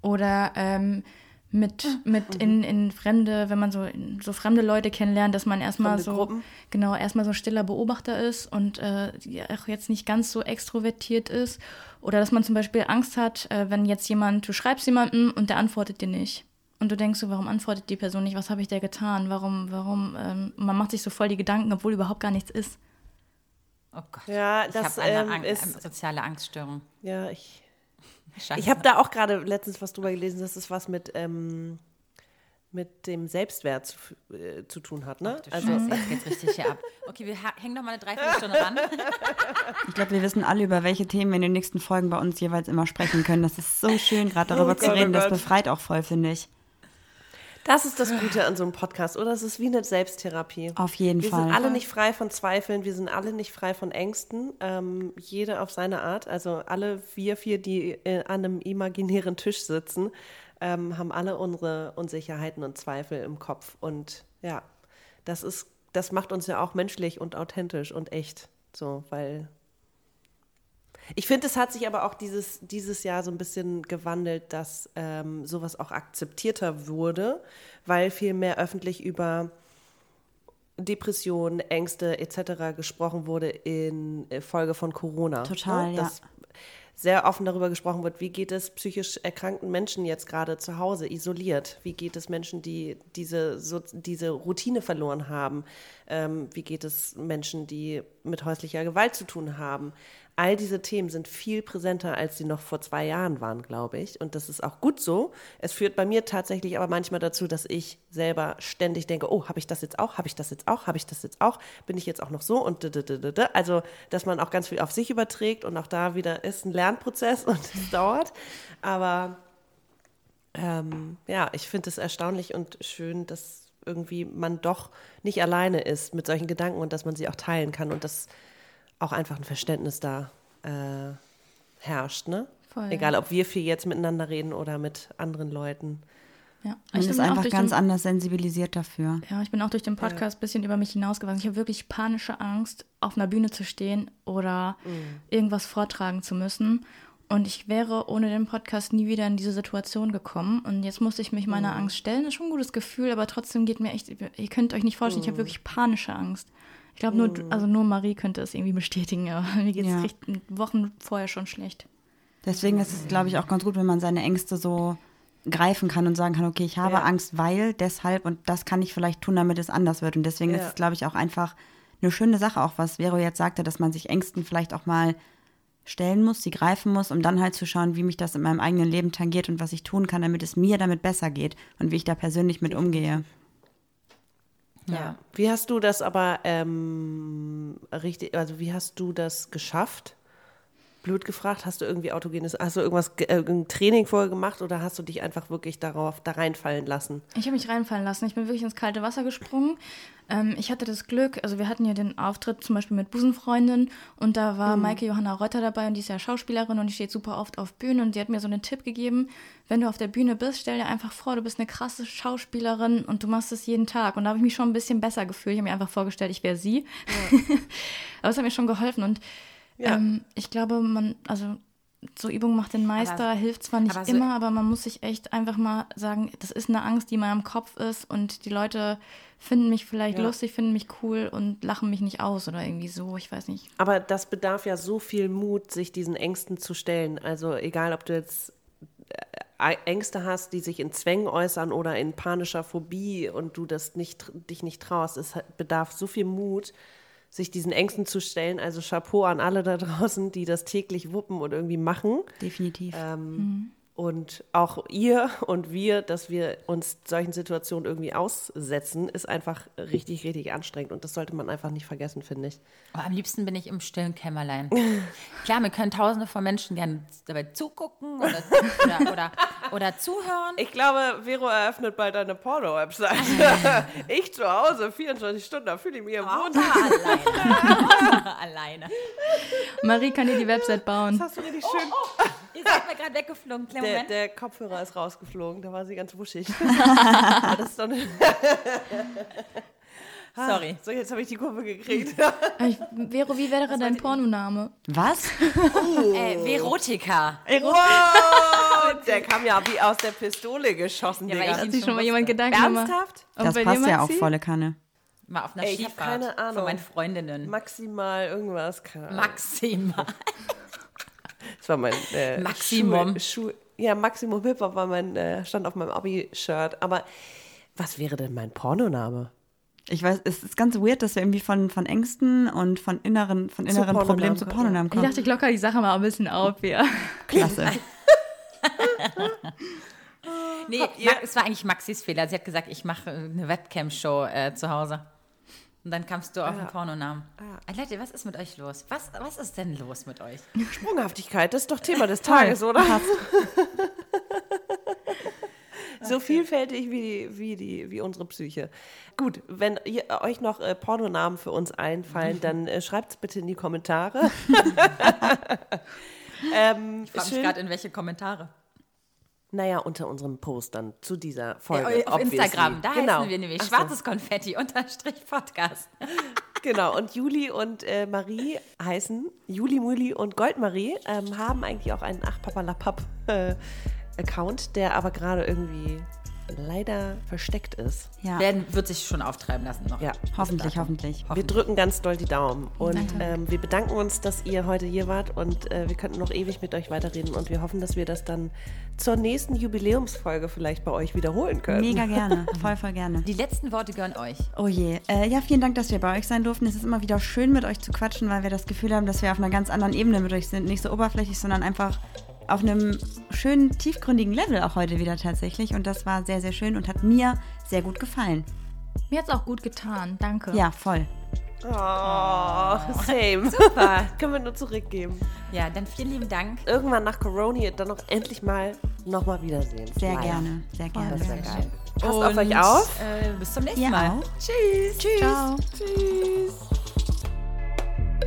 oder ähm, mit, mit in, in fremde, wenn man so, in, so fremde Leute kennenlernt, dass man erstmal Fremde so Gruppen. genau erstmal so stiller Beobachter ist und äh, auch jetzt nicht ganz so extrovertiert ist oder dass man zum Beispiel Angst hat, äh, wenn jetzt jemand, du schreibst jemanden und der antwortet dir nicht. Und du denkst so, warum antwortet die Person nicht? Was habe ich der getan? Warum, warum? Ähm, man macht sich so voll die Gedanken, obwohl überhaupt gar nichts ist. Oh Gott. Ja, ich das, habe eine, ähm, Ang- ist- eine soziale Angststörung. Ja, ich. Scheiße. Ich habe da auch gerade letztens was drüber gelesen, dass es was mit, ähm, mit dem Selbstwert zu, äh, zu tun hat, ne? Ach du Scheiße, jetzt geht's richtig hier ab. Okay, wir hängen noch mal eine Dreiviertelstunde ran. Ich glaube, wir wissen alle, über welche Themen wir in den nächsten Folgen bei uns jeweils immer sprechen können. Das ist so schön, gerade darüber Oh zu Gott, oh reden. Das Gott. befreit auch voll, finde ich. Das ist das Gute an so einem Podcast, oder? Es ist wie eine Selbsttherapie. Auf jeden wir Fall. sind alle nicht frei von Zweifeln, wir sind alle nicht frei von Ängsten, ähm, jede auf seine Art. Also alle wir vier, die äh, an einem imaginären Tisch sitzen, ähm, haben alle unsere Unsicherheiten und Zweifel im Kopf. Und ja, das ist, das macht uns ja auch menschlich und authentisch und echt. So, weil ich finde, es hat sich aber auch dieses, dieses Jahr so ein bisschen gewandelt, dass ähm, sowas auch akzeptierter wurde, weil viel mehr öffentlich über Depressionen, Ängste etc. gesprochen wurde in äh, Folge von Corona. Total, ne? ja. Dass sehr offen darüber gesprochen wird, wie geht es psychisch erkrankten Menschen jetzt gerade zu Hause, isoliert? Wie geht es Menschen, die diese, so, diese Routine verloren haben? Ähm, wie geht es Menschen, die mit häuslicher Gewalt zu tun haben? All diese Themen sind viel präsenter, als sie noch vor zwei Jahren waren, glaube ich. Und das ist auch gut so. Es führt bei mir tatsächlich aber manchmal dazu, dass ich selber ständig denke, oh, habe ich das jetzt auch? Habe ich das jetzt auch? Habe ich das jetzt auch? Bin ich jetzt auch noch so? Und d -d -d -d -d. also, dass man auch ganz viel auf sich überträgt und auch da wieder ist ein Lernprozess und es dauert. Aber ähm, ja, ich finde es erstaunlich und schön, dass irgendwie man doch nicht alleine ist mit solchen Gedanken und dass man sie auch teilen kann und dass auch einfach ein Verständnis da äh, herrscht, ne? Voll, Egal, ob wir viel jetzt miteinander reden oder mit anderen Leuten. Ja. Man Ich ist bin auch einfach durch ganz den- anders sensibilisiert dafür. Ja, ich bin auch durch den Podcast ein bisschen über mich hinausgewachsen. Ich habe wirklich panische Angst, auf einer Bühne zu stehen oder irgendwas vortragen zu müssen. Und ich wäre ohne den Podcast nie wieder in diese Situation gekommen. Und jetzt musste ich mich meiner Angst stellen. Das ist schon ein gutes Gefühl, aber trotzdem geht mir echt, ihr könnt euch nicht vorstellen, ich habe wirklich panische Angst. Ich glaube, nur, du- also nur Marie könnte es irgendwie bestätigen, aber mir geht es Ja. Wochen vorher schon schlecht. Deswegen ist es, glaube ich, auch ganz gut, wenn man seine Ängste so greifen kann und sagen kann, okay, ich habe Ja. Angst, weil, deshalb und das kann ich vielleicht tun, damit es anders wird. Und deswegen ist Ja. es, glaube ich, auch einfach eine schöne Sache, auch was Vero jetzt sagte, dass man sich Ängsten vielleicht auch mal stellen muss, sie greifen muss, um dann halt zu schauen, wie mich das in meinem eigenen Leben tangiert und was ich tun kann, damit es mir damit besser geht und wie ich da persönlich mit umgehe. Ja. Wie hast du das aber ähm, richtig, also wie hast du das geschafft? Blöd gefragt, hast du irgendwie autogenes, hast du irgendwas, ge- äh, irgendein Training vorher gemacht oder hast du dich einfach wirklich darauf da reinfallen lassen? Ich habe mich reinfallen lassen. Ich bin wirklich ins kalte Wasser gesprungen. Ähm, ich hatte das Glück, also wir hatten ja den Auftritt zum Beispiel mit Busenfreundin und da war Maike Johanna Reuter dabei und die ist ja Schauspielerin und die steht super oft auf Bühnen und die hat mir so einen Tipp gegeben, wenn du auf der Bühne bist, stell dir einfach vor, du bist eine krasse Schauspielerin und du machst es jeden Tag. Und da habe ich mich schon ein bisschen besser gefühlt. Ich habe mir einfach vorgestellt, ich wäre sie. Aber es hat mir schon geholfen und Ja. ähm, ich glaube, man, also so Übung macht den Meister, Aber- hilft zwar nicht aber so- immer, aber man muss sich echt einfach mal sagen, das ist eine Angst, die in meinem Kopf ist und die Leute finden mich vielleicht Ja. lustig, finden mich cool und lachen mich nicht aus oder irgendwie so, ich weiß nicht. Aber das bedarf ja so viel Mut, sich diesen Ängsten zu stellen. Also egal, ob du jetzt äh, Ängste hast, die sich in Zwängen äußern oder in panischer Phobie und du das nicht, dich nicht traust. Es bedarf so viel Mut, sich diesen Ängsten zu stellen. Also Chapeau an alle da draußen, die das täglich wuppen und irgendwie machen. Definitiv. Ähm, Und auch ihr und wir, dass wir uns solchen Situationen irgendwie aussetzen, ist einfach richtig, richtig anstrengend. Und das sollte man einfach nicht vergessen, finde ich. Aber am liebsten bin ich im stillen Kämmerlein. Klar, mir können tausende von Menschen gerne dabei zugucken oder, oder, oder, oder zuhören. Ich glaube, Vero eröffnet bald eine Porno-Website. ich zu Hause, 24 Stunden, da fühle ich mich im Wohnzimmer. alleine. alleine. Marie kann dir die Website bauen. Das hast du richtig schön. Ihr seid mir gerade weggeflogen. Kleinen Der, Moment. der Kopfhörer ist rausgeflogen, da war sie ganz wuschig. Das ist doch nicht. Sorry. So, jetzt habe ich die Kurve gekriegt. Ich, Vero, wie wäre dein Pornoname? Was? Äh, Verotika. wow, der kam ja wie aus der Pistole geschossen, Ja, Digga. ich Hat sich schon mal jemand Gedanken gemacht? Ernsthaft? Und Das bei passt ja auch volle Kanne. Mal auf einer Ey, ich hab Skifahrt. keine Ahnung. Von meinen Freundinnen. Maximal irgendwas. Keine Ahnung. Maximal. Das war mein äh, Maximum. Schuh, Schuh, ja, Maximum Hip-Hop war mein, äh, stand auf meinem Abi-Shirt. Aber was wäre denn mein Pornoname? Ich weiß, es ist ganz weird, dass wir irgendwie von, von Ängsten und von inneren, von inneren Pornonamen Problemen zu kommen, Pornonamen Ich kommen. dachte, ich locker die Sache mal ein bisschen auf, ja. Klasse. Nee, Ma es war eigentlich Maxis Fehler. Sie hat gesagt, ich mache eine Webcam-Show äh, zu Hause. Und dann kamst du auf den Pornonamen. Ah, Leute, was ist mit euch los? Was, was ist denn los mit euch? Sprunghaftigkeit, das ist doch Thema des Tages, oder? so vielfältig wie, wie, die, wie unsere Psyche. Gut, wenn ihr, euch noch äh, Pornonamen für uns einfallen, dann äh, schreibt es bitte in die Kommentare. ähm, Ich frage mich gerade, in welche Kommentare. Naja, unter unserem Post dann zu dieser Folge. Ja, auf obviously. Instagram, da genau. heißen wir nämlich so. schwarzes Konfetti unterstrich Podcast. Genau, und Juli und äh, Marie heißen Juli Muli und Goldmarie, ähm, haben eigentlich auch einen Ach Papa La Papp äh, Account, der aber gerade irgendwie leider versteckt ist. Ja, Werden, wird sich schon auftreiben lassen noch. Ja, hoffentlich, hoffentlich. wir drücken ganz doll die Daumen und ähm, wir bedanken uns, dass ihr heute hier wart und äh, wir könnten noch ewig mit euch weiterreden und wir hoffen, dass wir das dann zur nächsten Jubiläumsfolge vielleicht bei euch wiederholen können. Mega gerne, voll, voll gerne. Die letzten Worte gehören euch. Oh je. Äh, ja, vielen Dank, dass wir bei euch sein durften. Es ist immer wieder schön, mit euch zu quatschen, weil wir das Gefühl haben, dass wir auf einer ganz anderen Ebene mit euch sind. Nicht so oberflächlich, sondern einfach auf einem schönen, tiefgründigen Level auch heute wieder tatsächlich. Und das war sehr, sehr schön und hat mir sehr gut gefallen. Mir hat es auch gut getan, danke. Ja, voll. Oh, same. Super. Können wir nur zurückgeben. Ja, dann vielen lieben Dank. Irgendwann nach Corona dann noch endlich mal nochmal wiedersehen. Sehr Live. gerne, sehr gerne. Das wäre geil. Passt Und, auf euch auf. Äh, bis zum nächsten Mal. auch. Tschüss. Tschüss. Ciao. Tschüss.